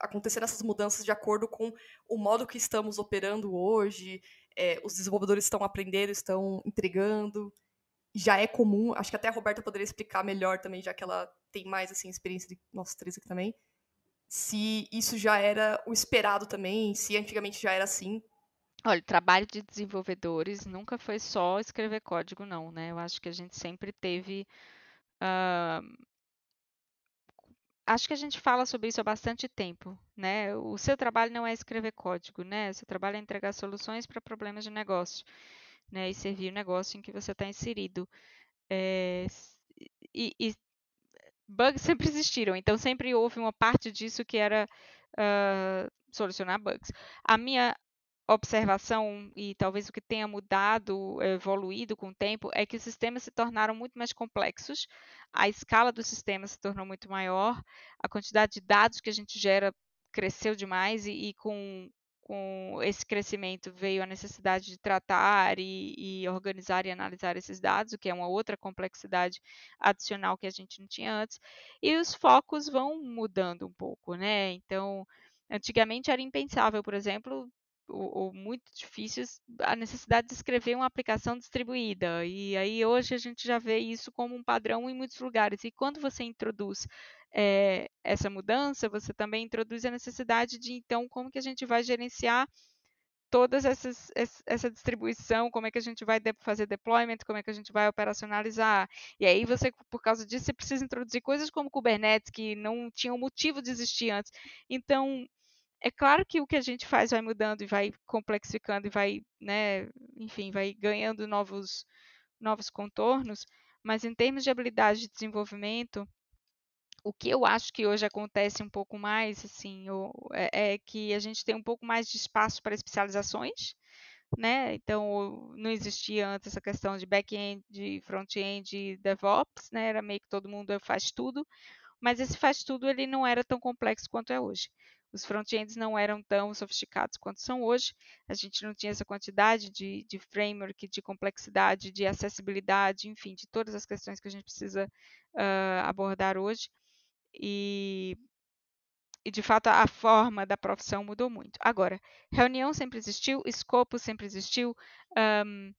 acontecendo essas mudanças de acordo com o modo que estamos operando hoje, é, os desenvolvedores estão aprendendo, estão entregando, já é comum, acho que até a Roberta poderia explicar melhor também, já que ela tem mais assim experiência de nós três aqui também, se isso já era o esperado também, se antigamente já era assim. Olha, o trabalho de desenvolvedores nunca foi só escrever código, não, né? Eu acho que a gente sempre teve uh, acho que a gente fala sobre isso há bastante tempo, né? O seu trabalho não é escrever código, né? O seu trabalho é entregar soluções para problemas de negócio, né? E servir o negócio em que você está inserido. É, e, e, bugs sempre existiram, então sempre houve uma parte disso que era uh, solucionar bugs. A minha observação e talvez o que tenha mudado, evoluído com o tempo, é que os sistemas se tornaram muito mais complexos, a escala do sistema se tornou muito maior, a quantidade de dados que a gente gera cresceu demais e, e com, com esse crescimento veio a necessidade de tratar e, e, organizar e analisar esses dados, o que é uma outra complexidade adicional que a gente não tinha antes, e os focos vão mudando um pouco, né? Então, antigamente era impensável, por exemplo, ou, ou, muito difíceis a necessidade de escrever uma aplicação distribuída. E aí hoje a gente já vê isso como um padrão em muitos lugares. E quando você introduz é, essa mudança, você também introduz a necessidade de então como que a gente vai gerenciar todas essas essa distribuição, como é que a gente vai fazer deployment, como é que a gente vai operacionalizar. E aí você, por causa disso, você precisa introduzir coisas como Kubernetes que não tinham motivo de existir antes. Então, é claro que o que a gente faz vai mudando e vai complexificando e vai, né, enfim, vai ganhando novos, novos contornos, mas em termos de habilidade de desenvolvimento, o que eu acho que hoje acontece um pouco mais, assim, é, é que a gente tem um pouco mais de espaço para especializações, né? Então, não existia antes essa questão de back-end, de front-end, DevOps, né? Era meio que todo mundo faz tudo, mas esse faz tudo ele não era tão complexo quanto é hoje. Os front-ends não eram tão sofisticados quanto são hoje. A gente não tinha essa quantidade de, de framework, de complexidade, de acessibilidade, enfim, de todas as questões que a gente precisa uh, abordar hoje. E, e, de fato, a forma da profissão mudou muito. Agora, reunião sempre existiu, escopo sempre existiu. Um,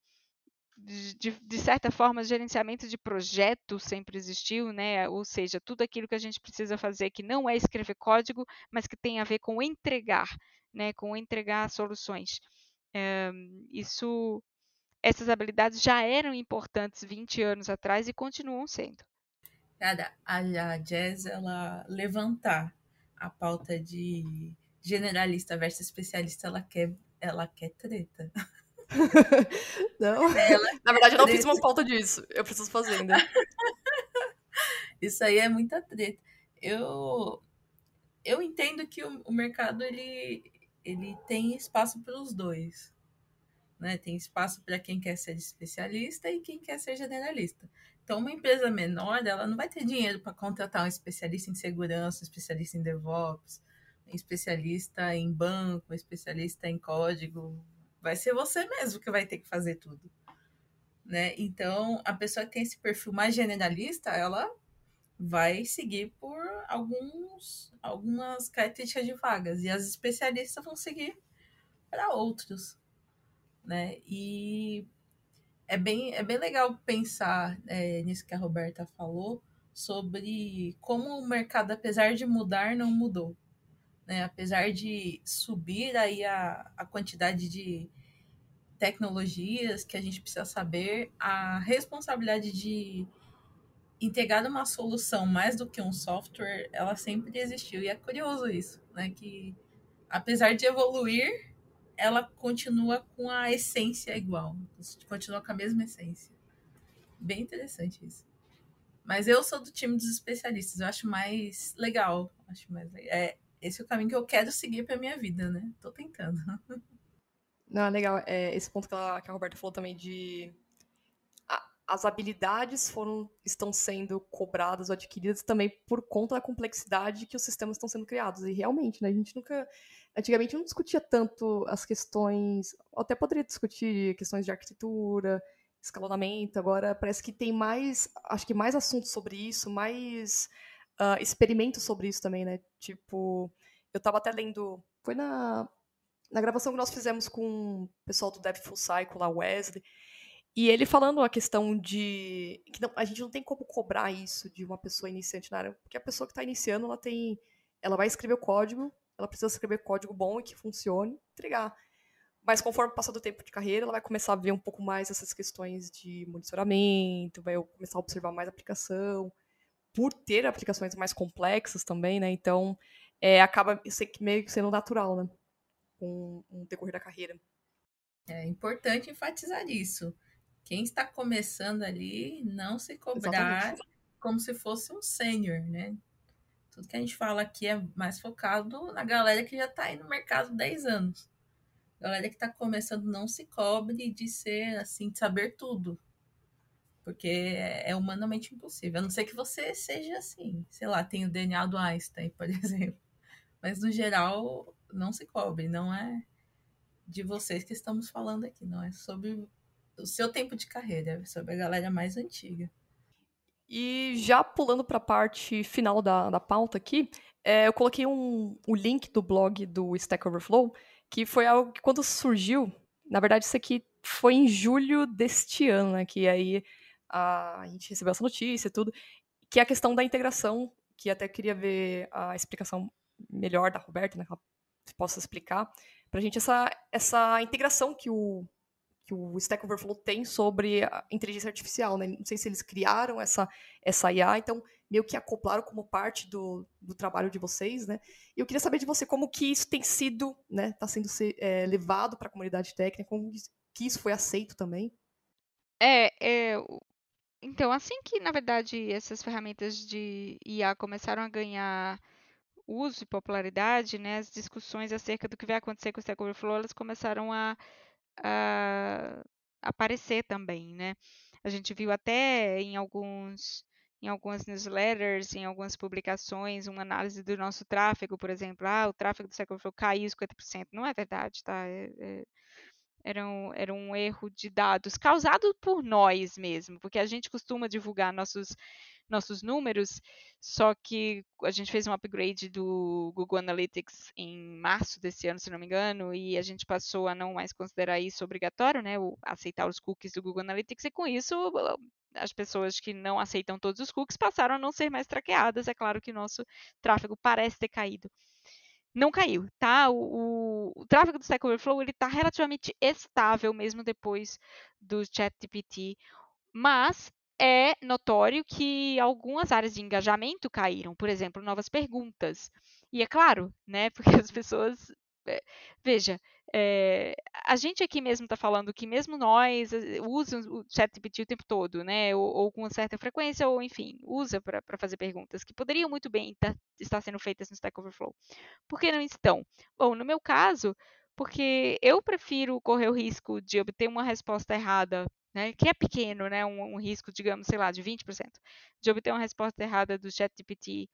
de, de, certa forma, gerenciamento de projeto sempre existiu, né? Ou seja, tudo aquilo que a gente precisa fazer que não é escrever código, mas que tem a ver com entregar, né? Com entregar soluções. É, isso, essas habilidades já eram importantes 20 anos atrás e continuam sendo. Cara, a Jazz, ela levantar a pauta de generalista versus especialista, ela quer, ela quer treta. não. Ela Na verdade, eu não fiz uma pauta disso. Eu preciso fazer ainda. Isso aí é muita treta. Eu, eu entendo que o, o mercado ele, ele tem espaço para os dois. Né? Tem espaço para quem quer ser especialista e quem quer ser generalista. Então, uma empresa menor, ela não vai ter dinheiro para contratar um especialista em segurança, um especialista em DevOps, um especialista em banco, um especialista em código, vai ser você mesmo que vai ter que fazer tudo. Né? Então, a pessoa que tem esse perfil mais generalista, ela vai seguir por alguns, algumas características de vagas, e as especialistas vão seguir para outros. Né? E é bem, é bem legal pensar é, nisso que a Roberta falou, sobre como o mercado, apesar de mudar, não mudou. Né? Apesar de subir aí a, a quantidade de tecnologias que a gente precisa saber, a responsabilidade de integrar uma solução mais do que um software, ela sempre existiu. E é curioso isso, né? Que apesar de evoluir, ela continua com a essência igual, continua com a mesma essência. Bem interessante isso. Mas eu sou do time dos especialistas, eu acho mais legal. Acho mais é esse é o caminho que eu quero seguir para minha vida, né? Tô tentando. Não, é legal. É, esse ponto que a, que a Roberta falou também de as habilidades foram estão sendo cobradas ou adquiridas também por conta da complexidade que os sistemas estão sendo criados. E realmente, né, a gente nunca. Antigamente não discutia tanto as questões. Até poderia discutir questões de arquitetura, escalonamento. Agora parece que tem mais. Acho que mais assuntos sobre isso, mais uh, sobre isso também, né? Tipo, eu estava até lendo. Foi na, na gravação que nós fizemos com o pessoal do Dev Full Cycle, lá, Wesley e ele falando a questão de que não, a gente não tem como cobrar isso de uma pessoa iniciante na área, porque a pessoa que está iniciando, ela tem, ela vai escrever o código, ela precisa escrever código bom e que funcione, entregar. Mas conforme passar do tempo de carreira, ela vai começar a ver um pouco mais essas questões de monitoramento, vai começar a observar mais a aplicação, por ter aplicações mais complexas também, né? Então, é, acaba meio que sendo natural, né? Com o decorrer da carreira. É importante enfatizar isso quem está começando ali não se cobrar Exatamente. como se fosse um sênior, né? Tudo que a gente fala aqui é mais focado na galera que já está aí no mercado 10 anos. Galera que está começando não se cobre de ser assim, de saber tudo. Porque é humanamente impossível. A não ser que você seja assim, sei lá, tem o DNA do Einstein, por exemplo. Mas no geral, não se cobre, não é de vocês que estamos falando aqui, não é sobre o seu tempo de carreira, sobre a galera mais antiga. E já pulando para a parte final da, da pauta aqui, é, eu coloquei um, o link do blog do Stack Overflow, que foi algo que quando surgiu, na verdade isso aqui foi em julho deste ano, né, que aí a, gente recebeu essa notícia e tudo, que é a questão da integração, que até queria ver a explicação melhor da Roberta, né, que ela possa explicar para a gente essa, essa integração que o que o Stack Overflow tem sobre a inteligência artificial, né? Não sei se eles criaram essa, essa IA, então meio que acoplaram como parte do, do trabalho de vocês, né? E eu queria saber de você como que isso tem sido, né? Está sendo é, levado para a comunidade técnica, como que isso foi aceito também. É, é, então assim que na verdade essas ferramentas de IA começaram a ganhar uso e popularidade, né? As discussões acerca do que vai acontecer com o Stack Overflow, elas começaram a uh, aparecer também, né? A gente viu até em alguns em algumas newsletters, em algumas publicações, uma análise do nosso tráfego, por exemplo, ah, o tráfego do Stack Overflow caiu 50%. Não é verdade, tá? É, é, era, um, era um erro de dados causado por nós mesmo, porque a gente costuma divulgar nossos nossos números, só que a gente fez um upgrade do Google Analytics em março desse ano, se não me engano, e a gente passou a não mais considerar isso obrigatório, né, o, aceitar os cookies do Google Analytics, e com isso as pessoas que não aceitam todos os cookies passaram a não ser mais traqueadas. É claro que nosso tráfego parece ter caído. Não caiu, tá? O, o, o tráfego do Stack Overflow ele está relativamente estável mesmo depois do ChatGPT, mas é notório que algumas áreas de engajamento caíram, por exemplo, novas perguntas. E é claro, né, porque as pessoas. É, veja, é, a gente aqui mesmo está falando que mesmo nós eh, usamos o ChatGPT o tempo todo, né, ou, ou, com certa frequência, ou enfim, usa para fazer perguntas que poderiam muito bem tá, estar sendo feitas no Stack Overflow. Por que não estão? Bom, no meu caso, porque eu prefiro correr o risco de obter uma resposta errada né, que é pequeno, né, um, um, risco, digamos, sei lá, de 20%, de obter uma resposta errada do ChatGPT,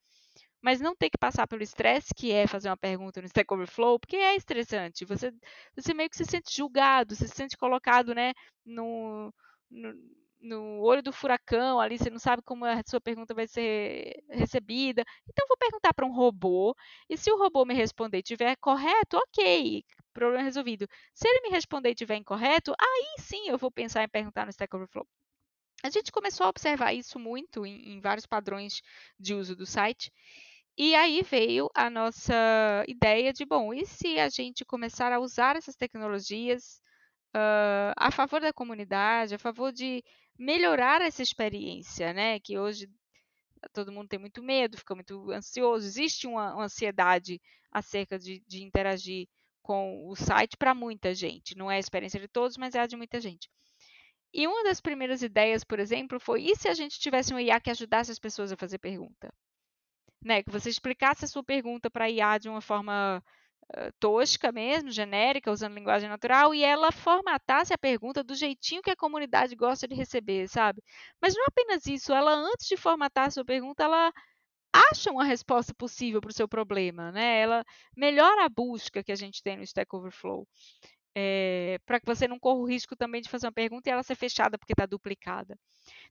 mas não ter que passar pelo estresse que é fazer uma pergunta no Stack Overflow, porque é estressante. Você, você meio que se sente julgado, você se sente colocado, né, no, no, no olho do furacão, ali você não sabe como a sua pergunta vai ser recebida. Então, vou perguntar para um robô, e se o robô me responder estiver correto, ok, problema resolvido. Se ele me responder e tiver incorreto, aí sim eu vou pensar em perguntar no Stack Overflow. A gente começou a observar isso muito em, em vários padrões de uso do site. E aí veio a nossa ideia de, bom, e se a gente começar a usar essas tecnologias uh, a favor da comunidade, a favor de melhorar essa experiência, né? Que hoje todo mundo tem muito medo, fica muito ansioso, existe uma, uma ansiedade acerca de, de interagir com o site para muita gente. Não é a experiência de todos, mas é a de muita gente. E uma das primeiras ideias, por exemplo, foi: e se a gente tivesse um IA que ajudasse as pessoas a fazer pergunta? Né, que você explicasse a sua pergunta para a IA de uma forma tosca mesmo, genérica, usando linguagem natural, e ela formatasse a pergunta do jeitinho que a comunidade gosta de receber, sabe? Mas não apenas isso, ela, antes de formatar a sua pergunta, ela acha uma resposta possível para o seu problema, né? Ela melhora a busca que a gente tem no Stack Overflow. É, para que você não corra o risco também de fazer uma pergunta e ela ser fechada porque está duplicada.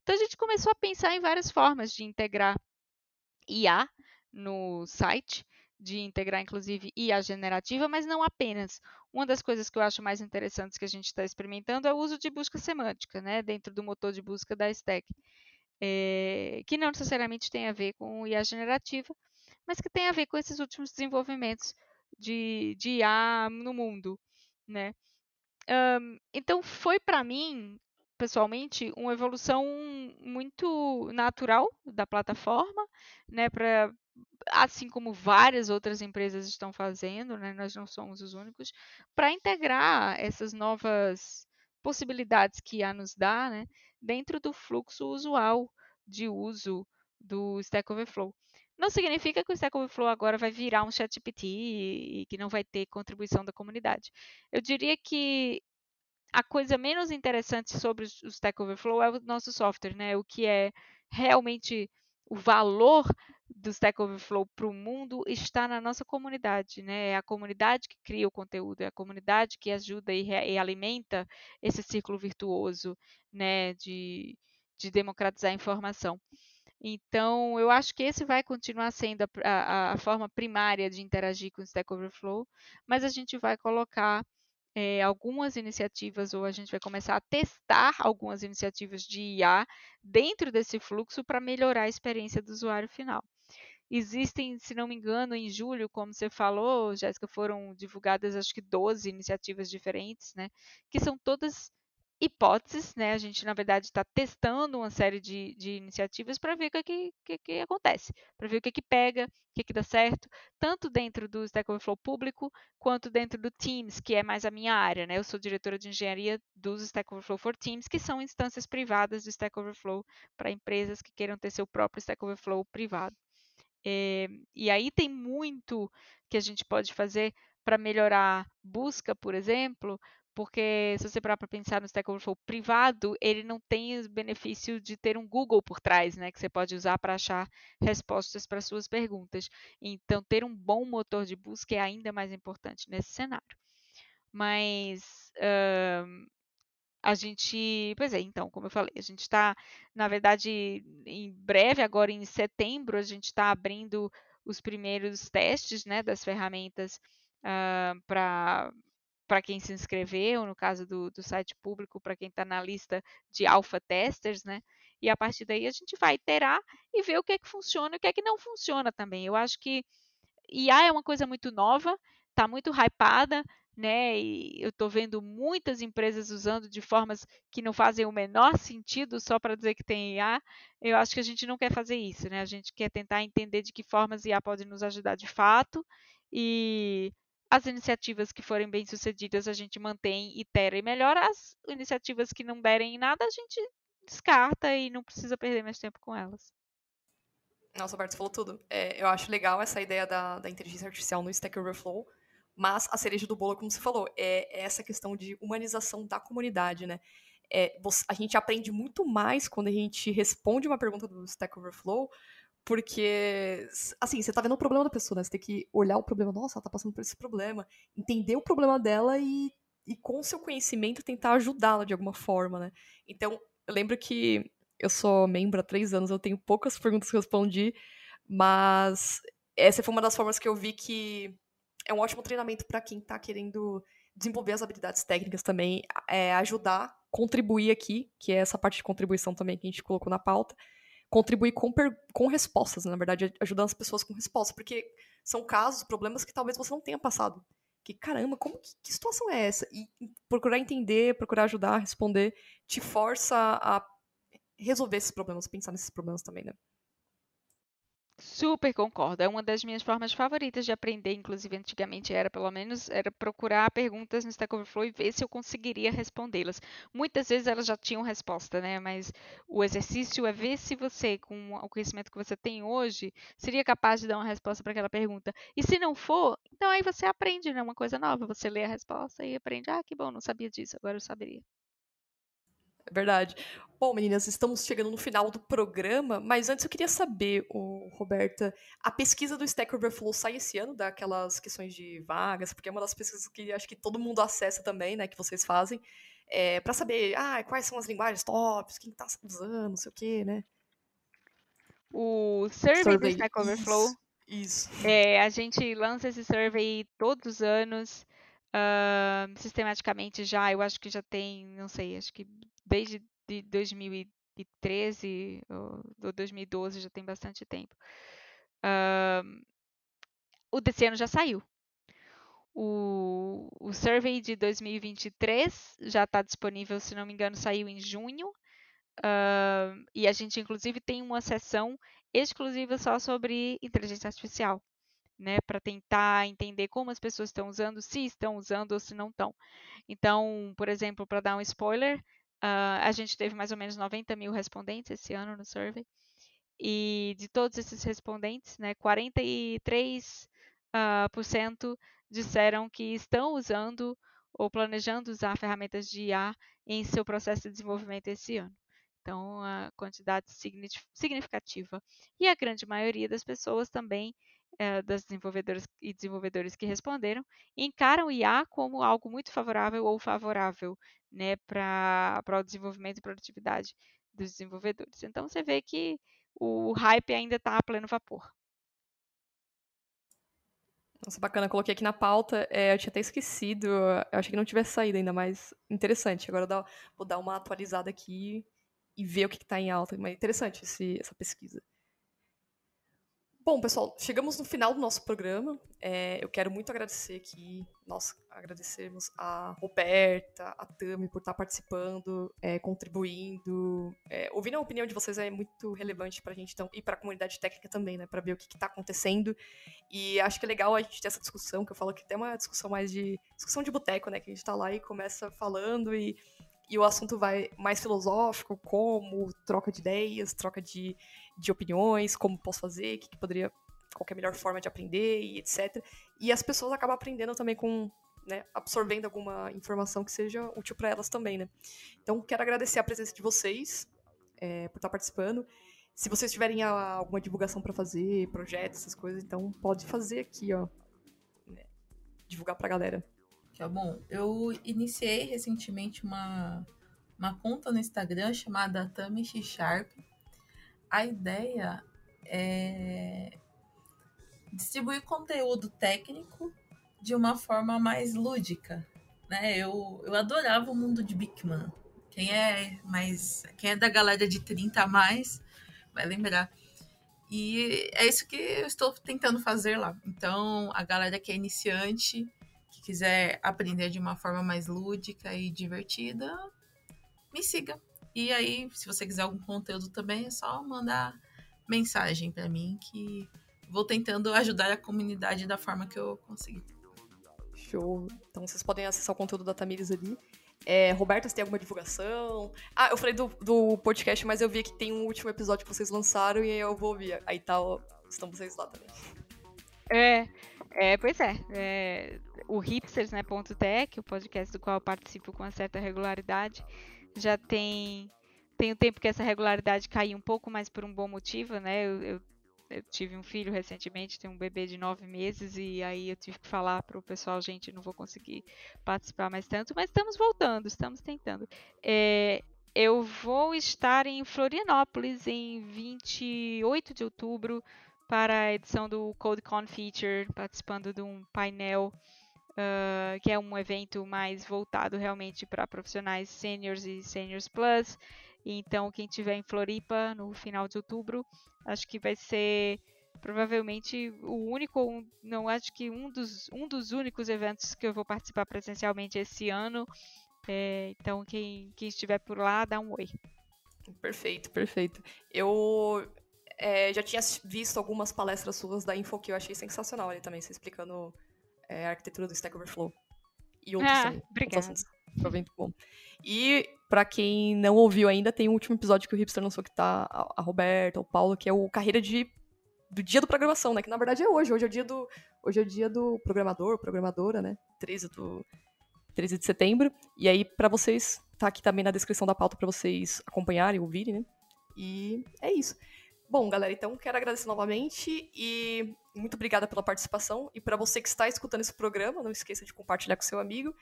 Então a gente começou a pensar em várias formas de integrar IA no site, de integrar inclusive IA generativa, mas não apenas. Uma das coisas que eu acho mais interessantes que a gente está experimentando é o uso de busca semântica, né, dentro do motor de busca da Stack, é, que não necessariamente tem a ver com IA generativa, mas que tem a ver com esses últimos desenvolvimentos de, de IA no mundo, né? Um, então foi para mim pessoalmente uma evolução muito natural da plataforma, né, assim como várias outras empresas estão fazendo, né, nós não somos os únicos, para integrar essas novas possibilidades que a nos dá, né, dentro do fluxo usual de uso do Stack Overflow. Não significa que o Stack Overflow agora vai virar um ChatGPT e que não vai ter contribuição da comunidade. Eu diria que a coisa menos interessante sobre o Stack Overflow é o nosso software, né? O que é realmente o valor do Stack Overflow para o mundo está na nossa comunidade, né? É a comunidade que cria o conteúdo, é a comunidade que ajuda e, e alimenta esse círculo virtuoso, né? De, de democratizar a informação. Então, eu acho que esse vai continuar sendo a, a, a forma primária de interagir com o Stack Overflow, mas a gente vai colocar é, algumas iniciativas, ou a gente vai começar a testar algumas iniciativas de IA dentro desse fluxo para melhorar a experiência do usuário final. Existem, se não me engano, em julho, como você falou, Jéssica, foram divulgadas acho que 12 iniciativas diferentes, né? Que são todas hipóteses, né? A gente, na verdade, está testando uma série de, de iniciativas para ver o que, que, que, acontece, para ver o que, que pega, o que, que dá certo, tanto dentro do Stack Overflow público, quanto dentro do Teams, que é mais a minha área, né? Eu sou diretora de engenharia dos Stack Overflow for Teams, que são instâncias privadas do Stack Overflow para empresas que queiram ter seu próprio Stack Overflow privado. É, e aí tem muito que a gente pode fazer para melhorar busca, por exemplo, porque se você parar para pensar no Stack Overflow privado, ele não tem o benefício de ter um Google por trás, né, que você pode usar para achar respostas para suas perguntas. Então, ter um bom motor de busca é ainda mais importante nesse cenário. Mas uh, a gente, pois é, então, como eu falei, a gente está, na verdade, em breve, agora em setembro, a gente está abrindo os primeiros testes, né, das ferramentas uh, para para quem se inscreveu, no caso do, do site público, para quem está na lista de alpha testers, né? E a partir daí a gente vai iterar e ver o que é que funciona e o que é que não funciona também. Eu acho que IA é uma coisa muito nova, está muito hypada, né? E eu estou vendo muitas empresas usando de formas que não fazem o menor sentido só para dizer que tem IA. Eu acho que a gente não quer fazer isso, né? A gente quer tentar entender de que formas IA pode nos ajudar de fato e as iniciativas que forem bem sucedidas a gente mantém, itera e melhora. As iniciativas que não derem em nada a gente descarta e não precisa perder mais tempo com elas. Nossa, Bart, você falou tudo. É, eu acho legal essa ideia da, da inteligência artificial no Stack Overflow, mas a cereja do bolo, como você falou, é, é essa questão de humanização da comunidade, né? É, a gente aprende muito mais quando a gente responde uma pergunta do Stack Overflow porque, assim, você tá vendo o problema da pessoa, né? Você tem que olhar o problema. Nossa, ela tá passando por esse problema. Entender o problema dela e, e com o seu conhecimento, tentar ajudá-la de alguma forma, né? Então, eu lembro que eu sou membro há três anos, eu tenho poucas perguntas que respondi, mas essa foi uma das formas que eu vi que é um ótimo treinamento para quem está querendo desenvolver as habilidades técnicas também, é, ajudar, contribuir aqui, que é essa parte de contribuição também que a gente colocou na pauta, contribuir com, com respostas, na verdade, ajudando as pessoas com respostas, porque são casos, problemas que talvez você não tenha passado. Que caramba, como que, que situação é essa? E procurar entender, procurar ajudar, responder, te força a resolver esses problemas, pensar nesses problemas também, né? Super concordo. É uma das minhas formas favoritas de aprender, inclusive antigamente era, pelo menos, era procurar perguntas no Stack Overflow e ver se eu conseguiria respondê-las. Muitas vezes elas já tinham resposta, né? Mas o exercício é ver se você, com o conhecimento que você tem hoje, seria capaz de dar uma resposta para aquela pergunta. E se não for, então aí você aprende, né? Uma coisa nova. Você lê a resposta e aprende. Ah, que bom, não sabia disso, agora eu saberia. É verdade. Bom, meninas, estamos chegando no final do programa, mas antes eu queria saber, oh, Roberta, a pesquisa do Stack Overflow sai esse ano, daquelas questões de vagas, porque é uma das pesquisas que acho que todo mundo acessa também, né, que vocês fazem, é, para saber, ah, quais são as linguagens tops, quem está usando, não sei o quê, né? O survey, survey. do Stack Overflow. Isso. isso. É, a gente lança esse survey todos os anos. Uh, sistematicamente já, eu acho que já tem, não sei, acho que desde de 2013 ou 2012, já tem bastante tempo. Uh, o desse ano já saiu. O, o survey de 2023 já está disponível, se não me engano, saiu em junho. Uh, e a gente, inclusive, tem uma sessão exclusiva só sobre inteligência artificial, né? Para tentar entender como as pessoas estão usando, se estão usando ou se não estão. Então, por exemplo, para dar um spoiler, Uh, a gente teve mais ou menos 90 mil respondentes esse ano no survey. E de todos esses respondentes, né, 43% uh, por cento disseram que estão usando ou planejando usar ferramentas de IA em seu processo de desenvolvimento esse ano. Então, a quantidade significativa. E a grande maioria das pessoas também, eh, das desenvolvedoras e desenvolvedores que responderam, encaram o IA como algo muito favorável ou favorável né, para o desenvolvimento e produtividade dos desenvolvedores. Então, você vê que o hype ainda está a pleno vapor. Nossa, bacana, coloquei aqui na pauta, é, eu tinha até esquecido, eu achei que não tivesse saído ainda, mas interessante. Agora vou dar uma atualizada aqui e ver o que está em alta. Mas interessante esse, essa pesquisa. Bom, pessoal, chegamos no final do nosso programa. É, eu quero muito agradecer aqui, nós agradecemos a Roberta, a Tami por estar participando, é, contribuindo. É, ouvindo a opinião de vocês é muito relevante para a gente então, e para a comunidade técnica também, né? Para ver o que está acontecendo. E acho que é legal a gente ter essa discussão, que eu falo que tem uma discussão mais de. discussão de boteco, né? Que a gente está lá e começa falando e e o assunto vai mais filosófico, como troca de ideias, troca de, de opiniões, como posso fazer, que, que poderia, qual é a melhor forma de aprender e etc. E as pessoas acabam aprendendo também com, né, absorvendo alguma informação que seja útil para elas também, né. Então, quero agradecer a presença de vocês é, por estar participando. Se vocês tiverem alguma divulgação para fazer, projetos, essas coisas, então pode fazer aqui, ó. Né, divulgar para a galera. Tá bom. Eu iniciei recentemente uma, uma conta no Instagram chamada Tami Sharp. A ideia é distribuir conteúdo técnico de uma forma mais lúdica. Né? Eu, eu adorava o mundo de Bigman. Quem é mais. Quem é da galera de 30 a mais vai lembrar. E é isso que eu estou tentando fazer lá. Então, a galera que é iniciante quiser aprender de uma forma mais lúdica e divertida, me siga. E aí, se você quiser algum conteúdo também, é só mandar mensagem para mim que vou tentando ajudar a comunidade da forma que eu conseguir. Show. Então vocês podem acessar o conteúdo da Tamires ali. É, Roberta, você tem alguma divulgação? Ah, eu falei do, do podcast, mas eu vi que tem um último episódio que vocês lançaram e eu vou ouvir. Aí tá, estão vocês lá também. É, é pois é. é o Hipsters, né, ponto .tech, o podcast do qual eu participo com uma certa regularidade, já tem tem um tempo que essa regularidade caiu um pouco, mas por um bom motivo, né? Eu, eu, eu, tive um filho recentemente, tenho um bebê de nove meses e aí eu tive que falar para o pessoal, gente, não vou conseguir participar mais tanto, mas estamos voltando, estamos tentando. É, eu vou estar em Florianópolis em 28 de outubro para a edição do CodeCon Feature, participando de um painel uh, que é um evento mais voltado realmente para profissionais seniors e seniors plus. Então, quem tiver em Floripa no final de outubro, acho que vai ser provavelmente o único, não acho que um dos, um dos únicos eventos que eu vou participar presencialmente esse ano. É, então, quem, quem estiver por lá, dá um oi. Perfeito, perfeito. Eu é, já tinha visto algumas palestras suas da Info que eu achei sensacional ali também, você explicando é, a arquitetura do Stack Overflow. E outros ah, também. Obrigada. Foi muito bom. E, para quem não ouviu ainda, tem um último episódio que o Hipster lançou que tá a, a Roberta, o Paulo, que é o Carreira de do dia do programação, né? Que na verdade é hoje. Hoje é o dia do, hoje é o dia do programador, programadora, né? 13, do, 13 de setembro. E aí, para vocês, tá aqui também na descrição da pauta para vocês acompanharem, ouvirem, né? E é isso. Bom, galera, então quero agradecer novamente e muito obrigada pela participação. E para você que está escutando esse programa, não esqueça de compartilhar com seu amigo,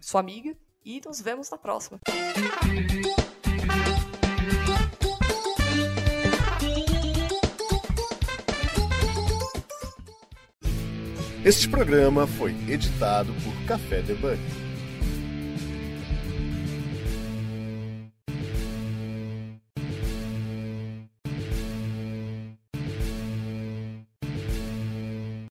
sua amiga, e nos vemos na próxima. Este programa foi editado por Café Debug.